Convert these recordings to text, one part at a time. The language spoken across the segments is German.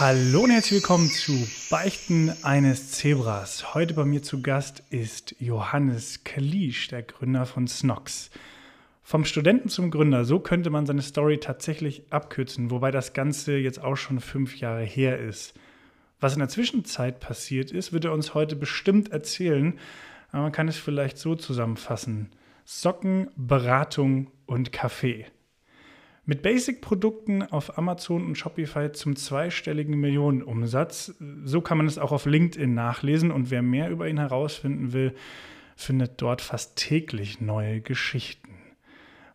Hallo und herzlich willkommen zu Beichten eines Zebras. Heute bei mir zu Gast ist Johannes Kalisch, der Gründer von Snox. Vom Studenten zum Gründer, so könnte man seine Story tatsächlich abkürzen, wobei das Ganze jetzt auch schon fünf Jahre her ist. Was in der Zwischenzeit passiert ist, wird er uns heute bestimmt erzählen, aber man kann es vielleicht so zusammenfassen. Socken, Beratung und Kaffee. Mit Basic-Produkten auf Amazon und Shopify zum zweistelligen Millionenumsatz. So kann man es auch auf LinkedIn nachlesen und wer mehr über ihn herausfinden will, findet dort fast täglich neue Geschichten.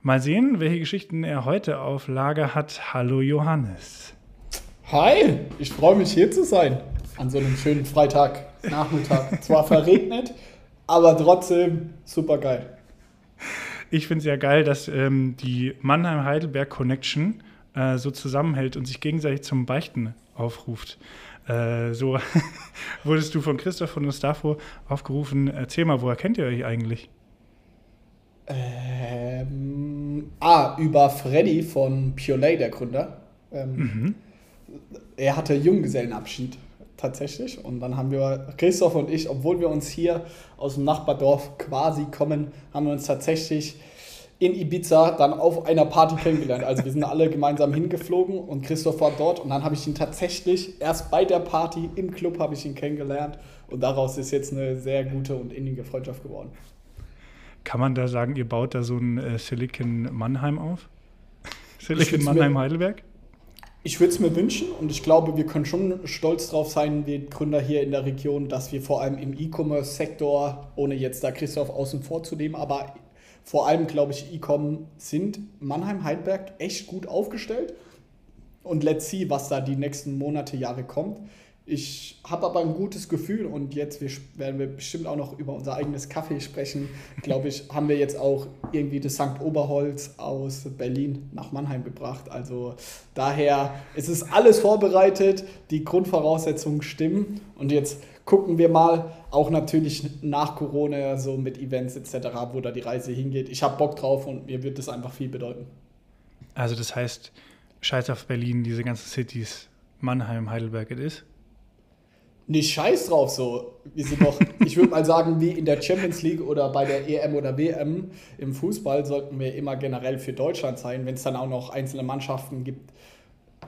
Mal sehen, welche Geschichten er heute auf Lager hat. Hallo Johannes. Hi, ich freue mich hier zu sein. An so einem schönen Freitagnachmittag. Zwar verregnet, aber trotzdem super geil. Ich finde es ja geil, dass ähm, die Mannheim-Heidelberg Connection äh, so zusammenhält und sich gegenseitig zum Beichten aufruft. Äh, so wurdest du von Christoph von Gustavo aufgerufen. Erzähl mal, woher kennt ihr euch eigentlich? Ähm, ah, über Freddy von Purelay, der Gründer. Ähm, mhm. Er hatte Junggesellenabschied tatsächlich. Und dann haben wir, Christoph und ich, obwohl wir uns hier aus dem Nachbardorf quasi kommen, haben wir uns tatsächlich in Ibiza dann auf einer Party kennengelernt. Also wir sind alle gemeinsam hingeflogen und Christoph war dort und dann habe ich ihn tatsächlich erst bei der Party im Club habe ich ihn kennengelernt und daraus ist jetzt eine sehr gute und innige Freundschaft geworden. Kann man da sagen, ihr baut da so ein äh, Silicon Mannheim auf? Silicon Mannheim Heidelberg? Ich würde es mir wünschen und ich glaube, wir können schon stolz drauf sein, wir Gründer hier in der Region, dass wir vor allem im E-Commerce-Sektor, ohne jetzt da Christoph außen vor zu nehmen, aber vor allem, glaube ich, E-Com sind Mannheim-Heidelberg echt gut aufgestellt. Und let's see, was da die nächsten Monate, Jahre kommt. Ich habe aber ein gutes Gefühl und jetzt wir, werden wir bestimmt auch noch über unser eigenes Kaffee sprechen. Glaube ich, haben wir jetzt auch irgendwie das St. Oberholz aus Berlin nach Mannheim gebracht. Also daher ist es alles vorbereitet, die Grundvoraussetzungen stimmen und jetzt gucken wir mal, auch natürlich nach Corona so mit Events etc., wo da die Reise hingeht. Ich habe Bock drauf und mir wird das einfach viel bedeuten. Also das heißt, scheiß auf Berlin, diese ganzen Cities, Mannheim, Heidelberg, es ist? Nicht scheiß drauf so. Wir sind doch, ich würde mal sagen, wie in der Champions League oder bei der EM oder WM im Fußball sollten wir immer generell für Deutschland sein, wenn es dann auch noch einzelne Mannschaften gibt.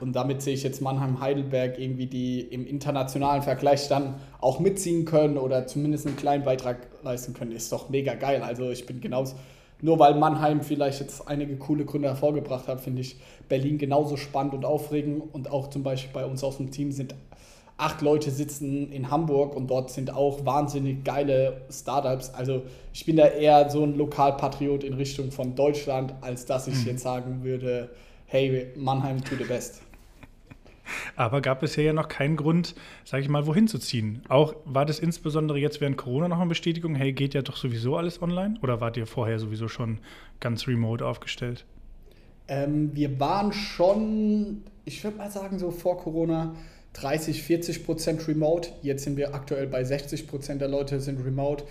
Und damit sehe ich jetzt Mannheim, Heidelberg irgendwie, die im internationalen Vergleich dann auch mitziehen können oder zumindest einen kleinen Beitrag leisten können, ist doch mega geil. Also ich bin genauso, nur weil Mannheim vielleicht jetzt einige coole Gründe hervorgebracht hat, finde ich Berlin genauso spannend und aufregend. Und auch zum Beispiel bei uns aus dem Team sind acht Leute sitzen in Hamburg und dort sind auch wahnsinnig geile Startups. Also ich bin da eher so ein Lokalpatriot in Richtung von Deutschland, als dass ich mhm. jetzt sagen würde, hey, Mannheim to the best. Aber gab es ja noch keinen Grund, sage ich mal, wohin zu ziehen. Auch war das insbesondere jetzt während Corona noch eine Bestätigung, hey, geht ja doch sowieso alles online? Oder wart ihr vorher sowieso schon ganz remote aufgestellt? Ähm, wir waren schon, ich würde mal sagen, so vor Corona 30, 40 Prozent remote. Jetzt sind wir aktuell bei 60 Prozent der Leute sind remote.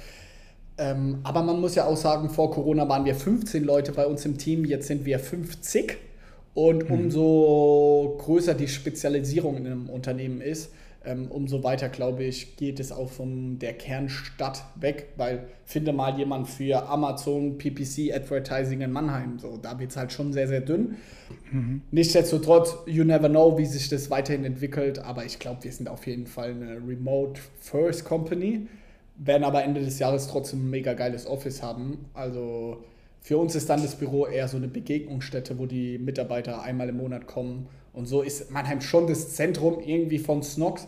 Ähm, aber man muss ja auch sagen, vor Corona waren wir 15 Leute bei uns im Team, jetzt sind wir 50. Und mhm. umso größer die Spezialisierung in einem Unternehmen ist, ähm, umso weiter, glaube ich, geht es auch von der Kernstadt weg, weil finde mal jemand für Amazon PPC Advertising in Mannheim, so da wird es halt schon sehr, sehr dünn. Mhm. Nichtsdestotrotz, you never know, wie sich das weiterhin entwickelt, aber ich glaube, wir sind auf jeden Fall eine Remote First Company, werden aber Ende des Jahres trotzdem ein mega geiles Office haben. Also für uns ist dann das Büro eher so eine Begegnungsstätte, wo die Mitarbeiter einmal im Monat kommen und so ist Mannheim schon das Zentrum irgendwie von Snox,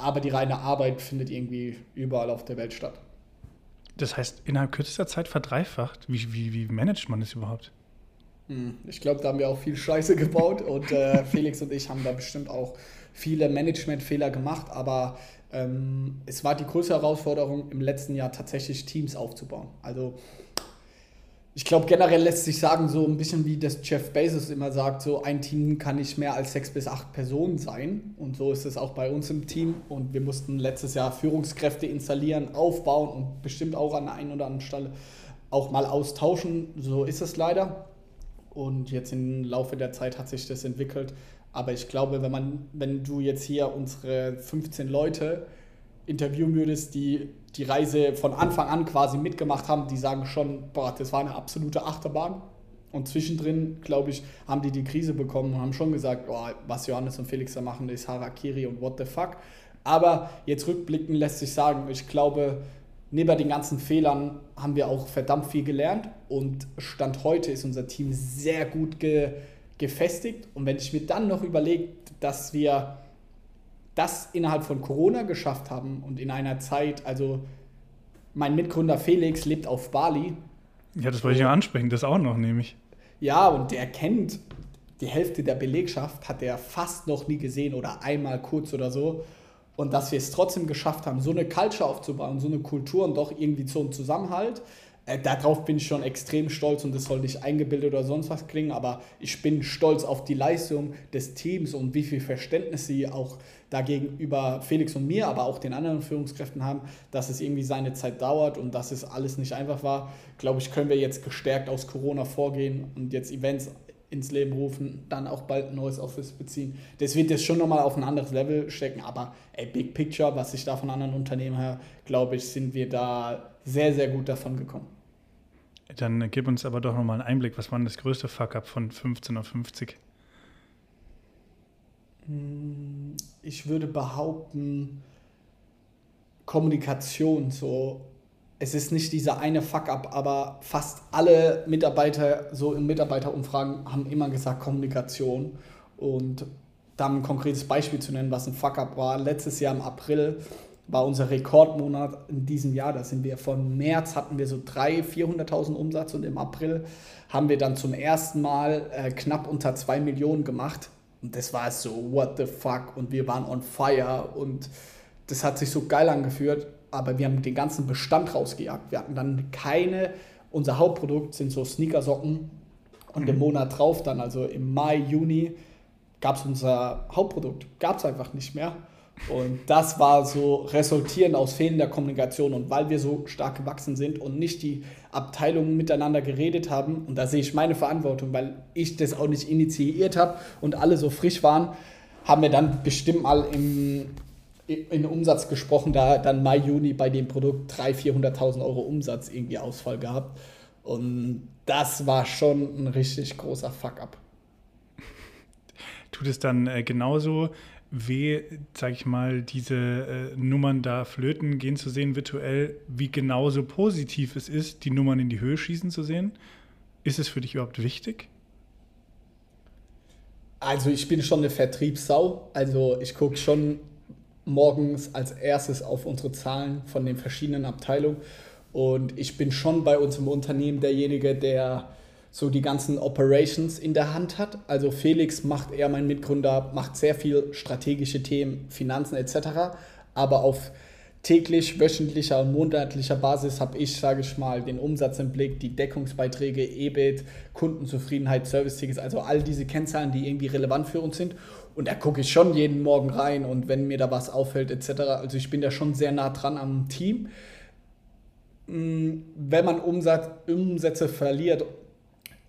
aber die reine Arbeit findet irgendwie überall auf der Welt statt. Das heißt, innerhalb kürzester Zeit verdreifacht. Wie, wie, wie managt man das überhaupt? Hm, ich glaube, da haben wir auch viel Scheiße gebaut und äh, Felix und ich haben da bestimmt auch viele Managementfehler gemacht, aber ähm, es war die größte Herausforderung im letzten Jahr tatsächlich Teams aufzubauen. Also ich glaube, generell lässt sich sagen, so ein bisschen wie das Jeff Bezos immer sagt, so ein Team kann nicht mehr als sechs bis acht Personen sein. Und so ist es auch bei uns im Team. Und wir mussten letztes Jahr Führungskräfte installieren, aufbauen und bestimmt auch an der einen oder anderen Stelle auch mal austauschen. So ist es leider. und jetzt im Laufe der Zeit hat sich das entwickelt. Aber ich glaube, wenn man, wenn du jetzt hier unsere 15 Leute interviewen würdest, die die Reise von Anfang an quasi mitgemacht haben, die sagen schon, boah, das war eine absolute Achterbahn. Und zwischendrin, glaube ich, haben die die Krise bekommen und haben schon gesagt, oh, was Johannes und Felix da machen, ist Harakiri und what the fuck. Aber jetzt rückblicken lässt sich sagen, ich glaube, neben den ganzen Fehlern haben wir auch verdammt viel gelernt und Stand heute ist unser Team sehr gut ge gefestigt. Und wenn ich mir dann noch überlege, dass wir das innerhalb von Corona geschafft haben und in einer Zeit, also mein Mitgründer Felix lebt auf Bali. Ja, das wollte ich ja ansprechen, das auch noch, nämlich. Ja, und der kennt die Hälfte der Belegschaft, hat er fast noch nie gesehen oder einmal kurz oder so. Und dass wir es trotzdem geschafft haben, so eine Culture aufzubauen, so eine Kultur und doch irgendwie so einen Zusammenhalt, äh, darauf bin ich schon extrem stolz und das soll nicht eingebildet oder sonst was klingen, aber ich bin stolz auf die Leistung des Teams und wie viel Verständnis sie auch dagegenüber Felix und mir, aber auch den anderen Führungskräften haben, dass es irgendwie seine Zeit dauert und dass es alles nicht einfach war. Glaube ich, können wir jetzt gestärkt aus Corona vorgehen und jetzt Events ins Leben rufen, dann auch bald ein neues Office beziehen. Das wird jetzt schon nochmal auf ein anderes Level stecken, aber ey, Big Picture, was ich da von anderen Unternehmen her, glaube ich, sind wir da sehr, sehr gut davon gekommen. Dann gib uns aber doch nochmal einen Einblick, was war denn das größte Fuck-up von 15 auf 50? Hm, ich würde behaupten, Kommunikation so es ist nicht dieser eine Fuck-up, aber fast alle Mitarbeiter, so in Mitarbeiterumfragen, haben immer gesagt Kommunikation. Und dann ein konkretes Beispiel zu nennen, was ein Fuck-up war. Letztes Jahr im April war unser Rekordmonat in diesem Jahr. Da sind wir von März hatten wir so 300.000, 400.000 Umsatz und im April haben wir dann zum ersten Mal äh, knapp unter 2 Millionen gemacht. Und das war so, what the fuck? Und wir waren on fire und das hat sich so geil angeführt aber wir haben den ganzen Bestand rausgejagt. Wir hatten dann keine, unser Hauptprodukt sind so Sneakersocken und mhm. im Monat drauf dann, also im Mai, Juni, gab es unser Hauptprodukt, gab es einfach nicht mehr. Und das war so resultierend aus fehlender Kommunikation und weil wir so stark gewachsen sind und nicht die Abteilungen miteinander geredet haben, und da sehe ich meine Verantwortung, weil ich das auch nicht initiiert habe und alle so frisch waren, haben wir dann bestimmt mal im in Umsatz gesprochen, da dann Mai, Juni bei dem Produkt 300.000, 400.000 Euro Umsatz irgendwie Ausfall gehabt. Und das war schon ein richtig großer Fuck-up. Tut es dann äh, genauso weh, sag ich mal, diese äh, Nummern da flöten gehen zu sehen virtuell, wie genauso positiv es ist, die Nummern in die Höhe schießen zu sehen? Ist es für dich überhaupt wichtig? Also ich bin schon eine Vertriebssau. Also ich gucke schon morgens als erstes auf unsere Zahlen von den verschiedenen Abteilungen. Und ich bin schon bei uns im Unternehmen derjenige, der so die ganzen Operations in der Hand hat. Also Felix macht er, mein Mitgründer, macht sehr viel strategische Themen, Finanzen etc. Aber auf täglich, wöchentlicher und monatlicher Basis habe ich, sage ich mal, den Umsatz im Blick, die Deckungsbeiträge, EBIT, Kundenzufriedenheit, Service-Tickets, also all diese Kennzahlen, die irgendwie relevant für uns sind. Und da gucke ich schon jeden Morgen rein und wenn mir da was auffällt etc. Also ich bin da schon sehr nah dran am Team. Mm, wenn man Umsatz, Umsätze verliert,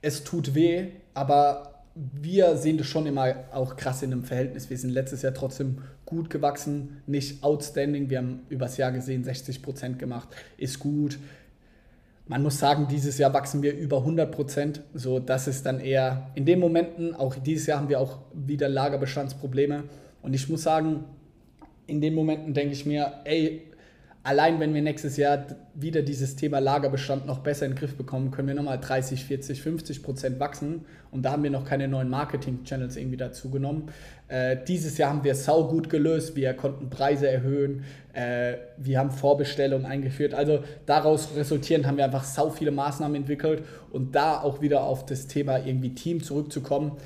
es tut weh, aber wir sehen das schon immer auch krass in einem Verhältnis. Wir sind letztes Jahr trotzdem gut gewachsen, nicht outstanding. Wir haben übers Jahr gesehen 60 Prozent gemacht, ist gut man muss sagen, dieses Jahr wachsen wir über 100 Prozent. So, das ist dann eher in den Momenten, auch dieses Jahr haben wir auch wieder Lagerbestandsprobleme. Und ich muss sagen, in den Momenten denke ich mir, ey, allein wenn wir nächstes Jahr wieder dieses Thema Lagerbestand noch besser in den Griff bekommen, können wir nochmal 30, 40, 50 Prozent wachsen. Und da haben wir noch keine neuen Marketing-Channels irgendwie dazu genommen. Äh, dieses Jahr haben wir sau gut gelöst. Wir konnten Preise erhöhen. Äh, wir haben Vorbestellungen eingeführt. Also daraus resultierend haben wir einfach sau viele Maßnahmen entwickelt. Und da auch wieder auf das Thema irgendwie Team zurückzukommen,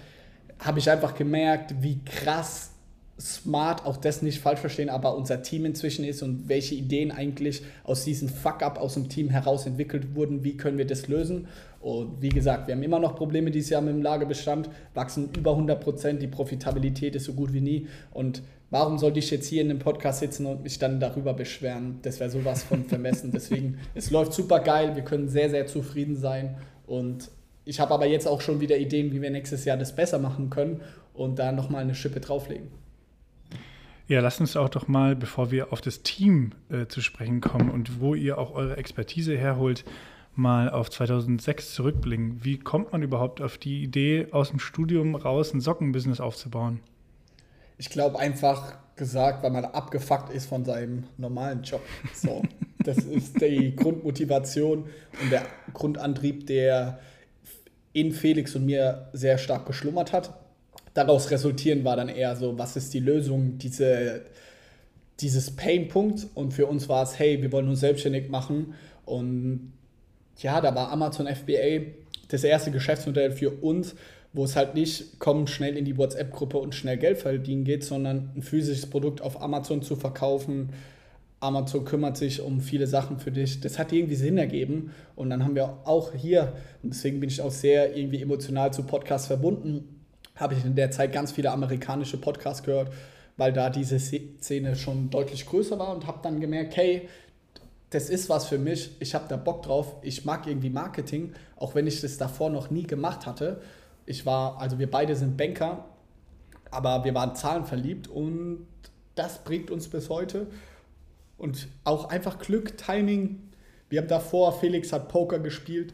habe ich einfach gemerkt, wie krass smart, auch das nicht falsch verstehen, aber unser Team inzwischen ist und welche Ideen eigentlich aus diesem Fuck-up aus dem Team heraus entwickelt wurden, wie können wir das lösen. Und wie gesagt, wir haben immer noch Probleme dieses Jahr mit dem Lagerbestand, wachsen über 100 Prozent, die Profitabilität ist so gut wie nie. Und warum sollte ich jetzt hier in dem Podcast sitzen und mich dann darüber beschweren? Das wäre sowas von vermessen. Deswegen, es läuft super geil, wir können sehr, sehr zufrieden sein und ich habe aber jetzt auch schon wieder Ideen, wie wir nächstes Jahr das besser machen können und da nochmal eine Schippe drauflegen. Ja, lasst uns auch doch mal, bevor wir auf das Team äh, zu sprechen kommen und wo ihr auch eure Expertise herholt, mal auf 2006 zurückblicken. Wie kommt man überhaupt auf die Idee, aus dem Studium raus ein Sockenbusiness aufzubauen? Ich glaube einfach gesagt, weil man abgefuckt ist von seinem normalen Job. So, das ist die Grundmotivation und der Grundantrieb, der in Felix und mir sehr stark geschlummert hat. Daraus resultieren war dann eher so, was ist die Lösung, diese, dieses Painpunkt. Und für uns war es, hey, wir wollen uns selbstständig machen. Und ja, da war Amazon FBA das erste Geschäftsmodell für uns, wo es halt nicht komm schnell in die WhatsApp-Gruppe und schnell Geld verdienen geht, sondern ein physisches Produkt auf Amazon zu verkaufen. Amazon kümmert sich um viele Sachen für dich. Das hat irgendwie Sinn ergeben. Und dann haben wir auch hier, und deswegen bin ich auch sehr irgendwie emotional zu Podcasts verbunden, habe ich in der Zeit ganz viele amerikanische Podcasts gehört, weil da diese Szene schon deutlich größer war und habe dann gemerkt, hey, das ist was für mich, ich habe da Bock drauf, ich mag irgendwie Marketing, auch wenn ich das davor noch nie gemacht hatte. Ich war, also wir beide sind Banker, aber wir waren zahlenverliebt und das bringt uns bis heute. Und auch einfach Glück, Timing. Wir haben davor, Felix hat Poker gespielt,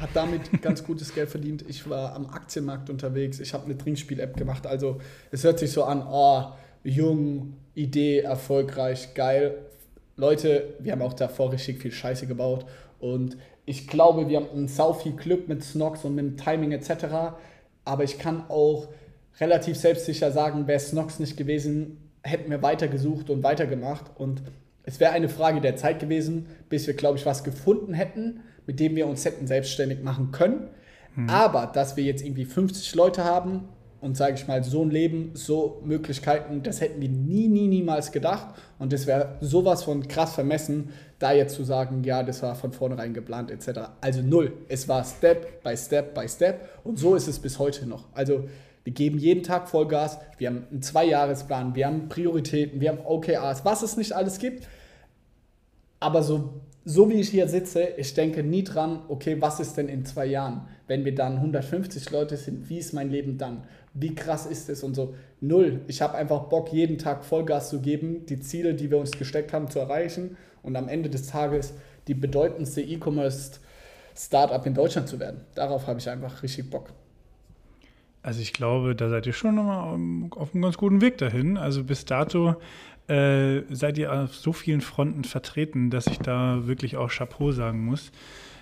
hat damit ganz gutes Geld verdient. Ich war am Aktienmarkt unterwegs, ich habe eine Trinkspiel-App gemacht. Also es hört sich so an, oh, jung, Idee, erfolgreich, geil. Leute, wir haben auch davor richtig viel Scheiße gebaut und ich glaube, wir haben sau viel Glück mit Snox und mit dem Timing etc. Aber ich kann auch relativ selbstsicher sagen, wäre Snox nicht gewesen, hätten wir weitergesucht und weitergemacht. Und es wäre eine Frage der Zeit gewesen, bis wir, glaube ich, was gefunden hätten, mit dem wir uns hätten selbstständig machen können. Hm. Aber dass wir jetzt irgendwie 50 Leute haben und sage ich mal, so ein Leben, so Möglichkeiten, das hätten wir nie, nie, niemals gedacht. Und das wäre sowas von krass vermessen, da jetzt zu sagen, ja, das war von vornherein geplant etc. Also null. Es war Step by Step by Step und so ist es bis heute noch. Also wir geben jeden Tag Vollgas, wir haben einen Zweijahresplan, wir haben Prioritäten, wir haben OKRs, was es nicht alles gibt. Aber so so wie ich hier sitze, ich denke nie dran, okay, was ist denn in zwei Jahren? Wenn wir dann 150 Leute sind, wie ist mein Leben dann? Wie krass ist es und so? Null. Ich habe einfach Bock, jeden Tag Vollgas zu geben, die Ziele, die wir uns gesteckt haben, zu erreichen und am Ende des Tages die bedeutendste E-Commerce-Startup in Deutschland zu werden. Darauf habe ich einfach richtig Bock. Also ich glaube, da seid ihr schon nochmal auf einem ganz guten Weg dahin. Also bis dato äh, seid ihr auf so vielen Fronten vertreten, dass ich da wirklich auch Chapeau sagen muss.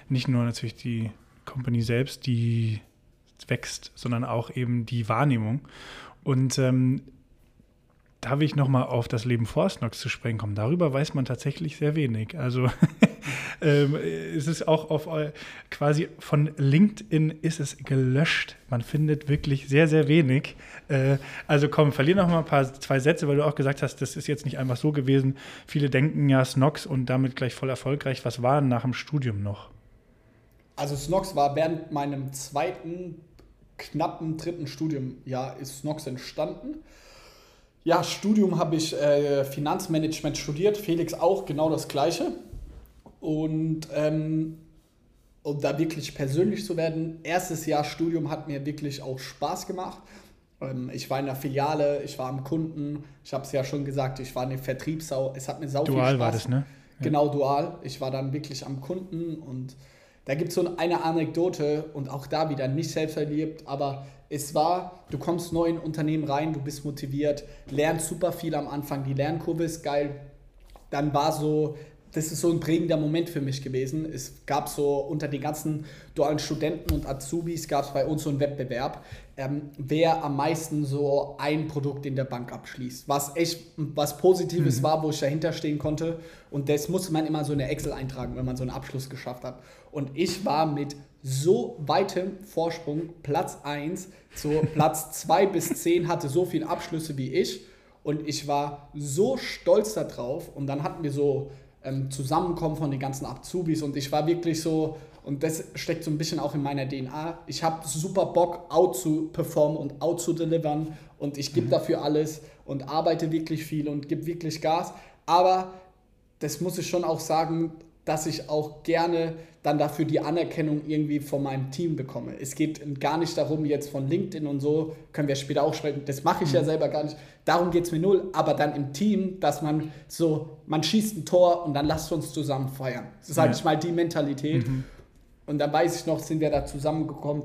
Nicht nur natürlich die Company selbst, die wächst, sondern auch eben die Wahrnehmung. Und ähm, da ich nochmal auf das Leben vor Snox zu sprechen kommen. Darüber weiß man tatsächlich sehr wenig. Also ähm, es ist auch auf quasi von LinkedIn ist es gelöscht. Man findet wirklich sehr, sehr wenig. Äh, also komm, verlier noch mal ein paar zwei Sätze, weil du auch gesagt hast, das ist jetzt nicht einfach so gewesen. Viele denken ja Snox und damit gleich voll erfolgreich. Was war nach dem Studium noch? Also Snox war während meinem zweiten, knappen dritten Studiumjahr ist Snox entstanden. Ja, Studium habe ich äh, Finanzmanagement studiert, Felix auch genau das gleiche. Und ähm, um da wirklich persönlich zu werden, erstes Jahr Studium hat mir wirklich auch Spaß gemacht. Ähm, ich war in der Filiale, ich war am Kunden, ich habe es ja schon gesagt, ich war eine Vertriebssau. Es hat mir sau dual viel Spaß. war das, ne? Ja. Genau, dual. Ich war dann wirklich am Kunden und da gibt es so eine Anekdote und auch da wieder nicht selbst erlebt, aber es war, du kommst neu in ein Unternehmen rein, du bist motiviert, lernst super viel am Anfang, die Lernkurve ist geil. Dann war so das ist so ein prägender Moment für mich gewesen. Es gab so unter den ganzen dualen Studenten und Azubis gab es bei uns so einen Wettbewerb, ähm, wer am meisten so ein Produkt in der Bank abschließt. Was echt was Positives mhm. war, wo ich dahinter stehen konnte. Und das musste man immer so in der Excel eintragen, wenn man so einen Abschluss geschafft hat. Und ich war mit so weitem Vorsprung, Platz 1 zu Platz 2 bis 10, hatte so viele Abschlüsse wie ich. Und ich war so stolz darauf. Und dann hatten wir so ähm, Zusammenkommen von den ganzen Azubis. Und ich war wirklich so, und das steckt so ein bisschen auch in meiner DNA, ich habe super Bock, out zu performen und out zu delivern. Und ich gebe mhm. dafür alles und arbeite wirklich viel und gebe wirklich Gas, aber das muss ich schon auch sagen, dass ich auch gerne dann dafür die Anerkennung irgendwie von meinem Team bekomme. Es geht gar nicht darum, jetzt von LinkedIn und so, können wir später auch sprechen, das mache ich mhm. ja selber gar nicht. Darum geht es mir null, aber dann im Team, dass man so, man schießt ein Tor und dann lasst uns zusammen feiern. Das ist, sage ja. ich mal, die Mentalität. Mhm. Und dann weiß ich noch, sind wir da zusammengekommen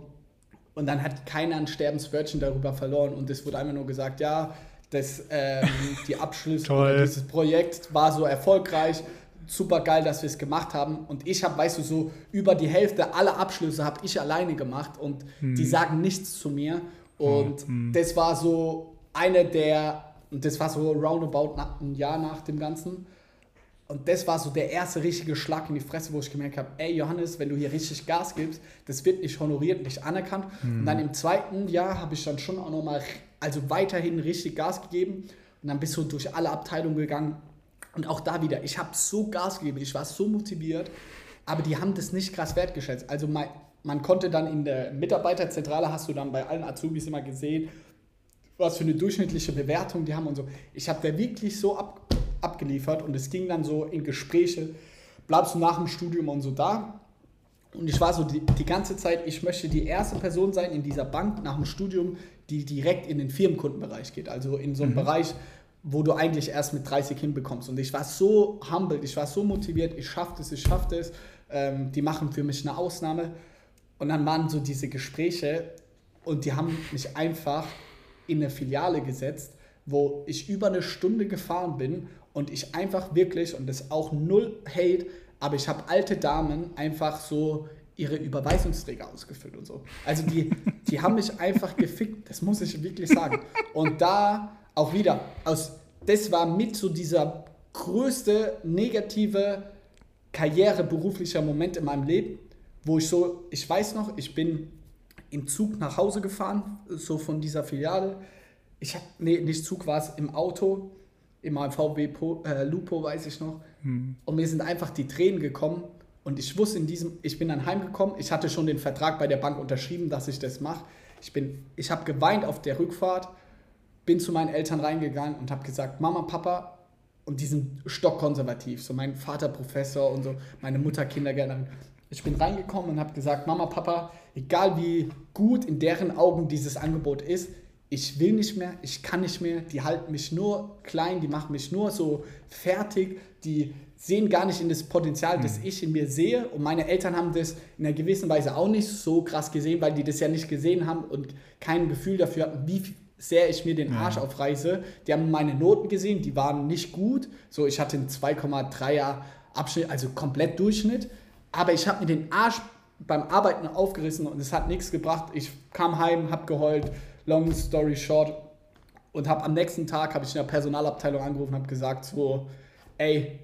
und dann hat keiner ein Sterbenswörtchen darüber verloren und es wurde einfach nur gesagt, ja, das, ähm, die Abschlüsse dieses Projekt war so erfolgreich super geil, dass wir es gemacht haben. Und ich habe, weißt du, so über die Hälfte aller Abschlüsse habe ich alleine gemacht und hm. die sagen nichts zu mir. Und hm. das war so eine der, und das war so roundabout ein Jahr nach dem Ganzen. Und das war so der erste richtige Schlag in die Fresse, wo ich gemerkt habe, ey Johannes, wenn du hier richtig Gas gibst, das wird nicht honoriert, nicht anerkannt. Hm. Und dann im zweiten Jahr habe ich dann schon auch nochmal, also weiterhin richtig Gas gegeben. Und dann bist du durch alle Abteilungen gegangen, und auch da wieder, ich habe so Gas gegeben, ich war so motiviert, aber die haben das nicht krass wertgeschätzt. Also man, man konnte dann in der Mitarbeiterzentrale, hast du dann bei allen Azubis immer gesehen, was für eine durchschnittliche Bewertung die haben und so. Ich habe da wirklich so ab, abgeliefert und es ging dann so in Gespräche, bleibst du nach dem Studium und so da. Und ich war so die, die ganze Zeit, ich möchte die erste Person sein in dieser Bank nach dem Studium, die direkt in den Firmenkundenbereich geht. Also in so einem mhm. Bereich, wo du eigentlich erst mit 30 hinbekommst. Und ich war so humbled, ich war so motiviert, ich schaffe es, ich schaffe es. Ähm, die machen für mich eine Ausnahme. Und dann waren so diese Gespräche und die haben mich einfach in eine Filiale gesetzt, wo ich über eine Stunde gefahren bin und ich einfach wirklich, und das auch null Hate, aber ich habe alte Damen einfach so ihre Überweisungsträger ausgefüllt und so. Also die, die haben mich einfach gefickt, das muss ich wirklich sagen. Und da auch wieder, aus, das war mit so dieser größte negative Karriere beruflicher Moment in meinem Leben, wo ich so, ich weiß noch, ich bin im Zug nach Hause gefahren, so von dieser Filiale. Ich habe, nee, nicht Zug war es, im Auto, in meinem VW äh, Lupo, weiß ich noch. Hm. Und mir sind einfach die Tränen gekommen. Und ich wusste in diesem, ich bin dann heimgekommen, ich hatte schon den Vertrag bei der Bank unterschrieben, dass ich das mache. Ich, ich habe geweint auf der Rückfahrt bin zu meinen Eltern reingegangen und habe gesagt, Mama, Papa, und die sind stockkonservativ, so mein Vater Professor und so, meine Mutter Kindergärtnerin. Ich bin reingekommen und habe gesagt, Mama, Papa, egal wie gut in deren Augen dieses Angebot ist, ich will nicht mehr, ich kann nicht mehr, die halten mich nur klein, die machen mich nur so fertig, die sehen gar nicht in das Potenzial, das hm. ich in mir sehe. Und meine Eltern haben das in einer gewissen Weise auch nicht so krass gesehen, weil die das ja nicht gesehen haben und kein Gefühl dafür hatten, wie sehr ich mir den Arsch ja. aufreiße. Die haben meine Noten gesehen, die waren nicht gut. So, ich hatte einen 2,3er Abschnitt, also komplett Durchschnitt. Aber ich habe mir den Arsch beim Arbeiten aufgerissen und es hat nichts gebracht. Ich kam heim, habe geheult, long story short. Und habe am nächsten Tag, habe ich in der Personalabteilung angerufen, habe gesagt so, ey,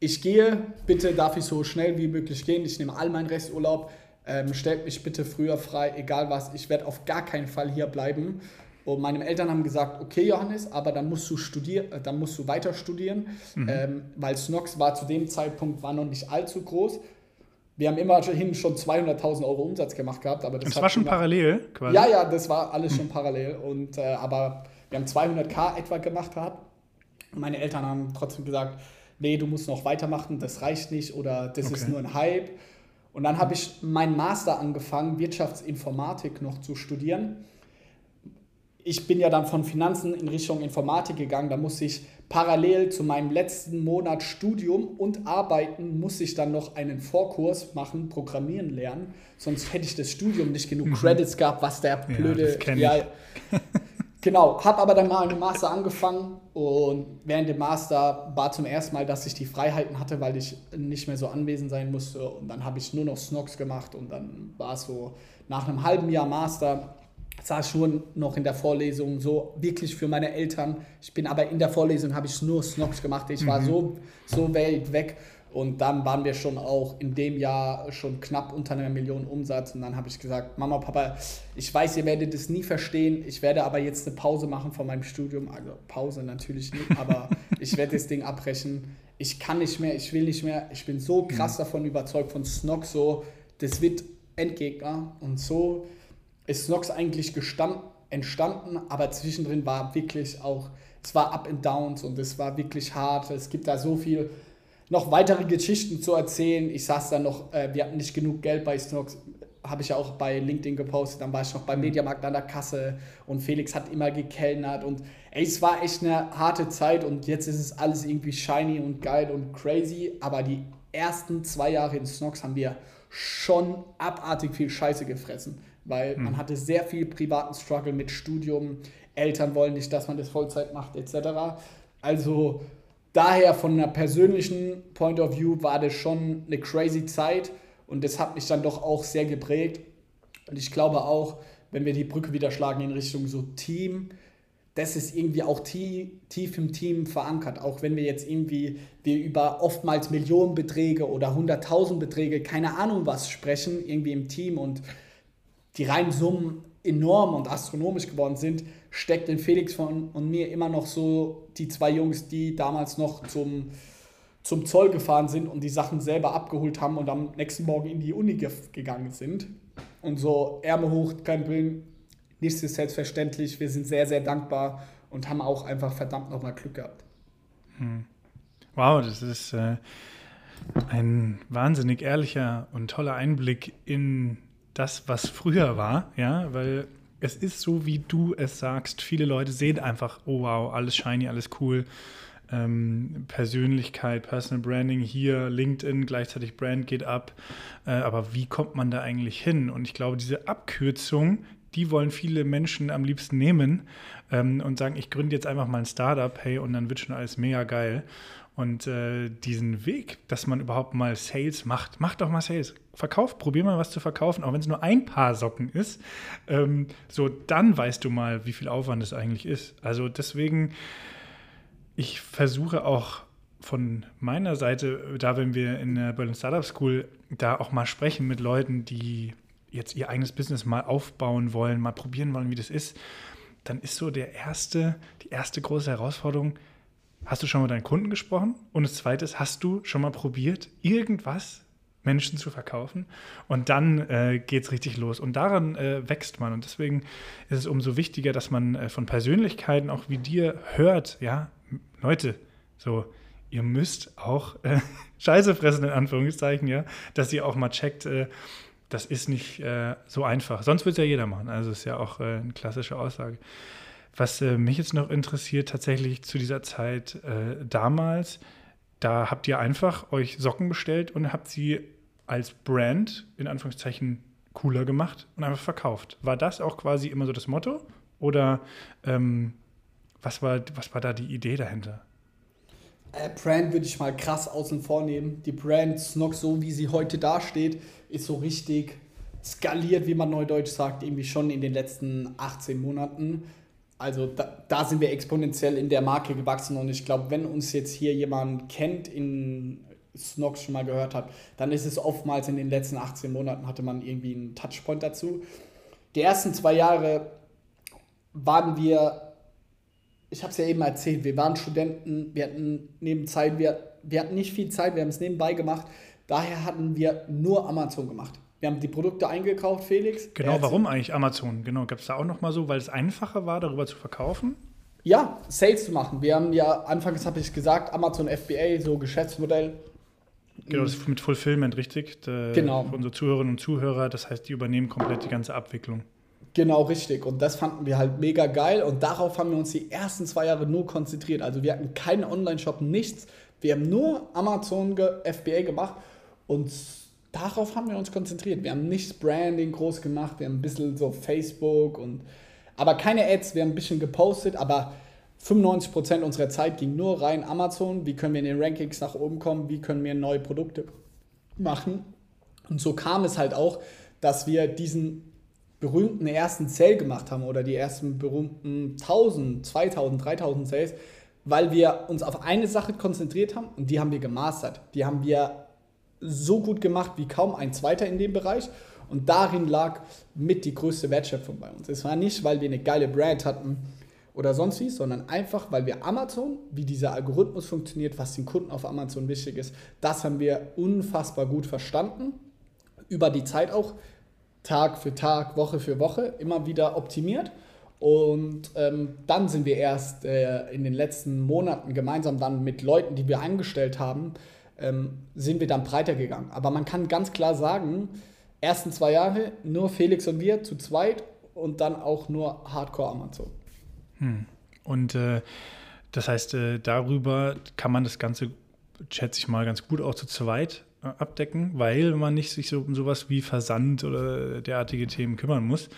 ich gehe, bitte darf ich so schnell wie möglich gehen, ich nehme all meinen Resturlaub, ähm, stellt mich bitte früher frei, egal was, ich werde auf gar keinen Fall hier bleiben. Und meine Eltern haben gesagt, okay Johannes, aber dann musst du studieren, äh, dann musst du weiter studieren, mhm. ähm, weil Snox war zu dem Zeitpunkt war noch nicht allzu groß. Wir haben immerhin schon 200.000 Euro Umsatz gemacht gehabt, aber das, das war schon immer, parallel quasi. Ja, ja, das war alles mhm. schon parallel und äh, aber wir haben 200k etwa gemacht gehabt. Meine Eltern haben trotzdem gesagt, nee, du musst noch weitermachen, das reicht nicht oder das okay. ist nur ein Hype. Und dann habe ich meinen Master angefangen, Wirtschaftsinformatik noch zu studieren ich bin ja dann von Finanzen in Richtung Informatik gegangen. Da muss ich parallel zu meinem letzten Monat Studium und Arbeiten, muss ich dann noch einen Vorkurs machen, Programmieren lernen. Sonst hätte ich das Studium nicht genug mhm. Credits gehabt, was der blöde... Ja, ja genau, habe aber dann mal einen Master angefangen und während dem Master war zum ersten Mal, dass ich die Freiheiten hatte, weil ich nicht mehr so anwesend sein musste. Und dann habe ich nur noch Snox gemacht und dann war es so nach einem halben Jahr Master saß schon noch in der Vorlesung so wirklich für meine Eltern. Ich bin aber in der Vorlesung habe ich nur Snox gemacht. Ich war mhm. so so weit weg und dann waren wir schon auch in dem Jahr schon knapp unter einer Million Umsatz und dann habe ich gesagt, Mama, Papa, ich weiß, ihr werdet es nie verstehen. Ich werde aber jetzt eine Pause machen von meinem Studium. Also Pause natürlich nicht, aber ich werde das Ding abbrechen. Ich kann nicht mehr, ich will nicht mehr. Ich bin so krass mhm. davon überzeugt von Snox so, das wird Endgegner und so ist Snox eigentlich entstanden, aber zwischendrin war wirklich auch, es war Up and Downs und es war wirklich hart. Es gibt da so viel noch weitere Geschichten zu erzählen. Ich saß dann noch, äh, wir hatten nicht genug Geld bei Snox, habe ich ja auch bei LinkedIn gepostet, dann war ich noch beim mhm. Mediamarkt an der Kasse und Felix hat immer gekellnert und ey, es war echt eine harte Zeit und jetzt ist es alles irgendwie shiny und geil und crazy, aber die ersten zwei Jahre in Snox haben wir schon abartig viel Scheiße gefressen, weil mhm. man hatte sehr viel privaten Struggle mit Studium, Eltern wollen nicht, dass man das Vollzeit macht, etc. Also daher von einer persönlichen Point of View war das schon eine crazy Zeit und das hat mich dann doch auch sehr geprägt. Und ich glaube auch, wenn wir die Brücke wieder schlagen in Richtung so Team, das ist irgendwie auch tief, tief im Team verankert. Auch wenn wir jetzt irgendwie wir über oftmals Millionenbeträge oder Hunderttausendbeträge, keine Ahnung was sprechen, irgendwie im Team und die reinen Summen enorm und astronomisch geworden sind, steckt in Felix von, und mir immer noch so die zwei Jungs, die damals noch zum, zum Zoll gefahren sind und die Sachen selber abgeholt haben und am nächsten Morgen in die Uni ge gegangen sind. Und so Ärmel hoch, kein Willen, nichts ist selbstverständlich. Wir sind sehr, sehr dankbar und haben auch einfach verdammt nochmal Glück gehabt. Hm. Wow, das ist äh, ein wahnsinnig ehrlicher und toller Einblick in das, was früher war, ja, weil es ist so, wie du es sagst. Viele Leute sehen einfach, oh wow, alles shiny, alles cool. Ähm, Persönlichkeit, Personal Branding hier, LinkedIn, gleichzeitig Brand geht ab. Äh, aber wie kommt man da eigentlich hin? Und ich glaube, diese Abkürzung, die wollen viele Menschen am liebsten nehmen ähm, und sagen, ich gründe jetzt einfach mal ein Startup, hey, und dann wird schon alles mega geil. Und äh, diesen Weg, dass man überhaupt mal Sales macht, macht doch mal Sales. Verkauf, probier mal was zu verkaufen, auch wenn es nur ein Paar Socken ist. Ähm, so, dann weißt du mal, wie viel Aufwand es eigentlich ist. Also deswegen, ich versuche auch von meiner Seite, da wenn wir in der Berlin Startup School da auch mal sprechen mit Leuten, die jetzt ihr eigenes Business mal aufbauen wollen, mal probieren wollen, wie das ist, dann ist so der erste, die erste große Herausforderung, Hast du schon mit deinen Kunden gesprochen? Und das Zweite ist, hast du schon mal probiert, irgendwas Menschen zu verkaufen? Und dann äh, geht es richtig los. Und daran äh, wächst man. Und deswegen ist es umso wichtiger, dass man äh, von Persönlichkeiten auch wie dir hört, ja, Leute, so, ihr müsst auch äh, Scheiße fressen, in Anführungszeichen, ja, dass ihr auch mal checkt, äh, das ist nicht äh, so einfach. Sonst wird es ja jeder machen. Also ist ja auch äh, eine klassische Aussage. Was äh, mich jetzt noch interessiert, tatsächlich zu dieser Zeit äh, damals, da habt ihr einfach euch Socken bestellt und habt sie als Brand in Anführungszeichen cooler gemacht und einfach verkauft. War das auch quasi immer so das Motto? Oder ähm, was, war, was war da die Idee dahinter? Äh, Brand würde ich mal krass außen vor nehmen. Die Brand Snock, so wie sie heute dasteht, ist so richtig skaliert, wie man neudeutsch sagt, irgendwie schon in den letzten 18 Monaten. Also da, da, sind wir exponentiell in der Marke gewachsen und ich glaube, wenn uns jetzt hier jemand kennt, in Snox schon mal gehört hat, dann ist es oftmals in den letzten 18 Monaten hatte man irgendwie einen Touchpoint dazu. Die ersten zwei Jahre waren wir, ich habe es ja eben erzählt, wir waren Studenten, wir hatten neben Zeit, wir, wir hatten nicht viel Zeit, wir haben es nebenbei gemacht, daher hatten wir nur Amazon gemacht. Wir haben die Produkte eingekauft, Felix. Genau, warum eigentlich Amazon? Genau, gab es da auch noch mal so, weil es einfacher war, darüber zu verkaufen? Ja, Sales zu machen. Wir haben ja, anfangs habe ich gesagt, Amazon FBA, so Geschäftsmodell. Genau, das ist mit Fulfillment, richtig? De, genau. Für unsere Zuhörerinnen und Zuhörer, das heißt, die übernehmen komplett die ganze Abwicklung. Genau, richtig. Und das fanden wir halt mega geil. Und darauf haben wir uns die ersten zwei Jahre nur konzentriert. Also wir hatten keinen Online-Shop, nichts. Wir haben nur Amazon FBA gemacht. Und darauf haben wir uns konzentriert. Wir haben nicht Branding groß gemacht, wir haben ein bisschen so Facebook und aber keine Ads, wir haben ein bisschen gepostet, aber 95% unserer Zeit ging nur rein Amazon, wie können wir in den Rankings nach oben kommen, wie können wir neue Produkte machen. Und so kam es halt auch, dass wir diesen berühmten ersten Sale gemacht haben oder die ersten berühmten 1000, 2000, 3000 Sales, weil wir uns auf eine Sache konzentriert haben und die haben wir gemastert. Die haben wir so gut gemacht wie kaum ein zweiter in dem Bereich. Und darin lag mit die größte Wertschöpfung bei uns. Es war nicht, weil wir eine geile Brand hatten oder sonst wie, sondern einfach, weil wir Amazon, wie dieser Algorithmus funktioniert, was den Kunden auf Amazon wichtig ist, das haben wir unfassbar gut verstanden. Über die Zeit auch, Tag für Tag, Woche für Woche, immer wieder optimiert. Und ähm, dann sind wir erst äh, in den letzten Monaten gemeinsam dann mit Leuten, die wir angestellt haben, ähm, sind wir dann breiter gegangen. Aber man kann ganz klar sagen, ersten zwei Jahre nur Felix und wir zu zweit und dann auch nur Hardcore Amazon. Hm. Und äh, das heißt, äh, darüber kann man das Ganze, schätze ich mal, ganz gut auch zu zweit äh, abdecken, weil man nicht sich so um sowas wie Versand oder derartige Themen kümmern muss.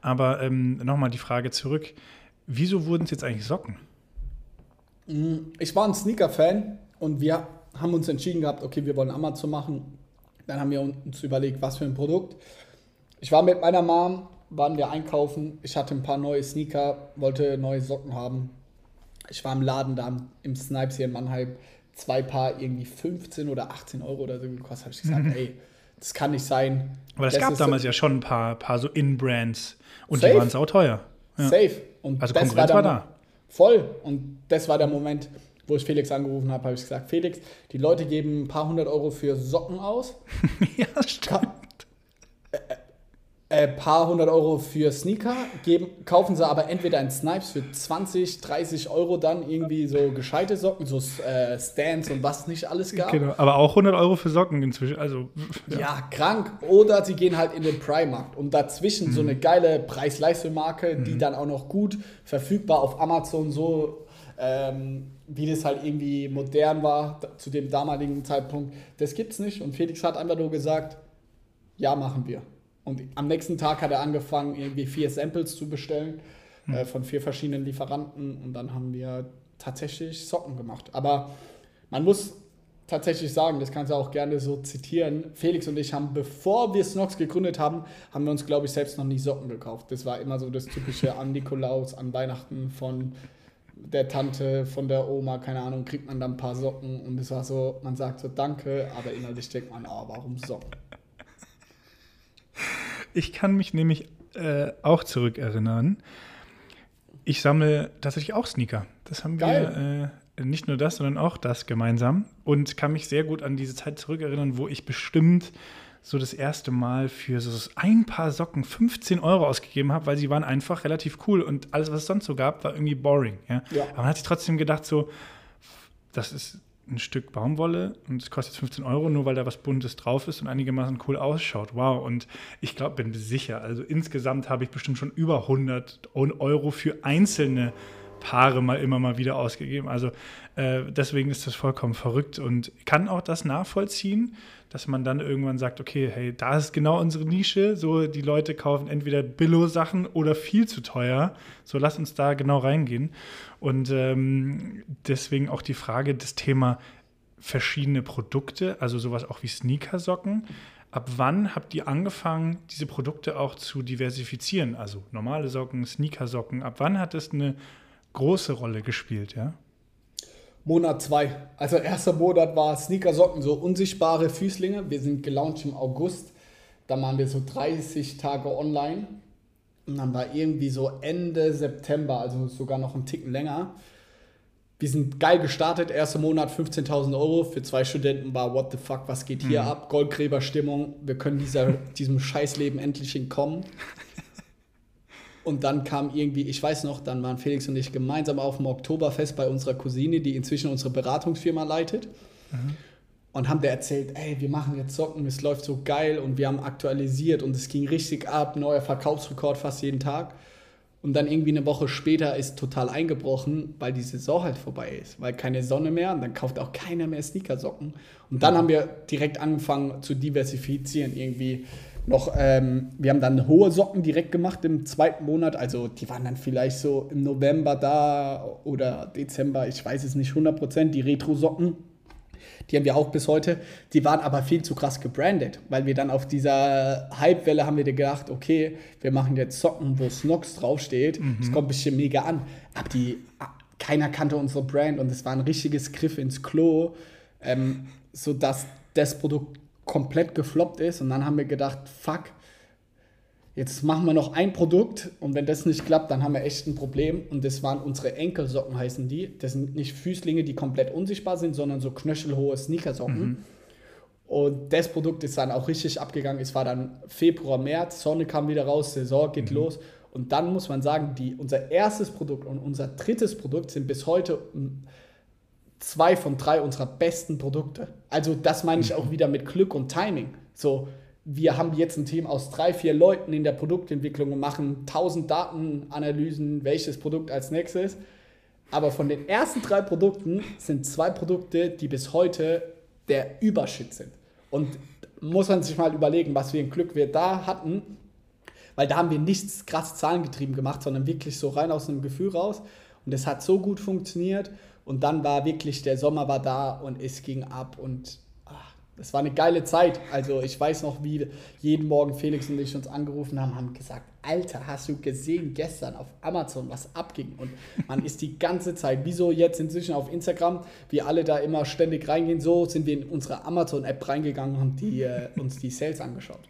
Aber ähm, nochmal die Frage zurück: Wieso wurden es jetzt eigentlich Socken? Mm, ich war ein Sneaker-Fan und wir haben uns entschieden gehabt, okay, wir wollen Amazon machen. Dann haben wir uns überlegt, was für ein Produkt. Ich war mit meiner Mom, waren wir einkaufen. Ich hatte ein paar neue Sneaker, wollte neue Socken haben. Ich war im Laden da im Snipes hier in Mannheim. Zwei Paar irgendwie 15 oder 18 Euro oder so gekostet. Habe ich gesagt, ey, das kann nicht sein. Aber es gab damals so ja schon ein paar, paar so In-Brands und Safe. die waren sauteuer. Ja. Safe. Und Also das Konkurrenz der war Mo- da. Voll. Und das war der Moment, wo ich Felix angerufen habe, habe ich gesagt, Felix, die Leute geben ein paar hundert Euro für Socken aus, ja, stimmt. ka äh, paar hundert Euro für Sneaker, geben, kaufen sie aber entweder ein Snipes für 20, 30 Euro dann irgendwie so gescheite Socken, so äh, Stands und was nicht alles gab. Genau. Aber auch 100 Euro für Socken inzwischen. Also, Ja. krank. Oder sie gehen halt in den Primarkt und dazwischen so eine geile Preis-Leistung-Marke, die dann auch noch gut verfügbar auf Amazon so, ähm, wie das halt irgendwie modern war zu dem damaligen Zeitpunkt. Das gibt's nicht. Und Felix hat einfach nur gesagt, ja, machen wir. Und am nächsten Tag hat er angefangen, irgendwie vier Samples zu bestellen äh, von vier verschiedenen Lieferanten und dann haben wir tatsächlich Socken gemacht. Aber man muss tatsächlich sagen, das kannst du auch gerne so zitieren. Felix und ich haben, bevor wir Snox gegründet haben, haben wir uns, glaube ich, selbst noch nie Socken gekauft. Das war immer so das typische an Nikolaus, an Weihnachten von der Tante, von der Oma, keine Ahnung, kriegt man dann ein paar Socken und es war so, man sagt so Danke, aber innerlich denkt man, oh, warum Socken? Ich kann mich nämlich äh, auch zurückerinnern. Ich sammle tatsächlich auch Sneaker. Das haben wir äh, nicht nur das, sondern auch das gemeinsam. Und kann mich sehr gut an diese Zeit zurückerinnern, wo ich bestimmt so das erste Mal für so ein paar Socken 15 Euro ausgegeben habe, weil sie waren einfach relativ cool und alles, was es sonst so gab, war irgendwie boring. Ja? Ja. Aber man hat sich trotzdem gedacht, so, das ist ein Stück Baumwolle und es kostet 15 Euro, nur weil da was Buntes drauf ist und einigermaßen cool ausschaut. Wow. Und ich glaube, bin sicher, also insgesamt habe ich bestimmt schon über 100 Euro für einzelne Paare mal immer mal wieder ausgegeben. Also äh, deswegen ist das vollkommen verrückt und kann auch das nachvollziehen, dass man dann irgendwann sagt, okay, hey, da ist genau unsere Nische. So, die Leute kaufen entweder Billo-Sachen oder viel zu teuer. So, lass uns da genau reingehen. Und ähm, deswegen auch die Frage, das Thema verschiedene Produkte, also sowas auch wie Sneakersocken. Ab wann habt ihr angefangen, diese Produkte auch zu diversifizieren? Also normale Socken, Sneakersocken. Ab wann hat das eine große Rolle gespielt, ja? Monat zwei. Also erster Monat war Sneakersocken, so unsichtbare Füßlinge. Wir sind gelauncht im August. Da waren wir so 30 Tage online. Und dann war irgendwie so Ende September, also sogar noch einen Ticken länger. Wir sind geil gestartet. Erster Monat 15.000 Euro. Für zwei Studenten war what the fuck, was geht hier ab? Goldgräberstimmung. Wir können dieser, diesem Scheißleben endlich entkommen. Und dann kam irgendwie, ich weiß noch, dann waren Felix und ich gemeinsam auf dem Oktoberfest bei unserer Cousine, die inzwischen unsere Beratungsfirma leitet. Und haben der erzählt, ey, wir machen jetzt Socken, es läuft so geil und wir haben aktualisiert und es ging richtig ab, neuer Verkaufsrekord fast jeden Tag. Und dann irgendwie eine Woche später ist total eingebrochen, weil die Saison halt vorbei ist, weil keine Sonne mehr und dann kauft auch keiner mehr Sneakersocken. Und dann haben wir direkt angefangen zu diversifizieren irgendwie noch, ähm, wir haben dann hohe Socken direkt gemacht im zweiten Monat, also die waren dann vielleicht so im November da oder Dezember, ich weiß es nicht 100%, die Retro-Socken. Die haben wir auch bis heute. Die waren aber viel zu krass gebrandet, weil wir dann auf dieser Hypewelle haben wir gedacht, okay, wir machen jetzt Socken, wo Snox draufsteht. Das kommt bestimmt mega an. Aber die, keiner kannte unsere Brand und es war ein richtiges Griff ins Klo, ähm, sodass das Produkt komplett gefloppt ist. Und dann haben wir gedacht, fuck, jetzt machen wir noch ein Produkt und wenn das nicht klappt, dann haben wir echt ein Problem. Und das waren unsere Enkelsocken, heißen die. Das sind nicht Füßlinge, die komplett unsichtbar sind, sondern so knöchelhohe Sneakersocken. Und das Produkt ist dann auch richtig abgegangen. Es war dann Februar, März, Sonne kam wieder raus, Saison geht los. Und dann muss man sagen, die, unser erstes Produkt und unser drittes Produkt sind bis heute zwei von drei unserer besten Produkte. Also das meine ich auch wieder mit Glück und Timing. So, wir haben jetzt ein Team aus drei, vier Leuten in der Produktentwicklung und machen tausend Datenanalysen, welches Produkt als nächstes. Aber von den ersten drei Produkten sind zwei Produkte, die bis heute der Überschritt sind. Und muss man sich mal überlegen, was für ein Glück wir da hatten, weil da haben wir nichts krass zahlengetrieben gemacht, sondern wirklich so rein aus einem Gefühl raus. Und es hat so gut funktioniert. Und dann war wirklich, der Sommer war da und es ging ab und es war eine geile Zeit. Also ich weiß noch, wie jeden Morgen Felix und ich uns angerufen haben, haben gesagt, Alter, hast du gesehen gestern auf Amazon, was abging? Und man ist die ganze Zeit, wieso jetzt inzwischen auf Instagram, wie alle da immer ständig reingehen, so sind wir in unsere Amazon-App reingegangen und haben die, äh, uns die Sales angeschaut.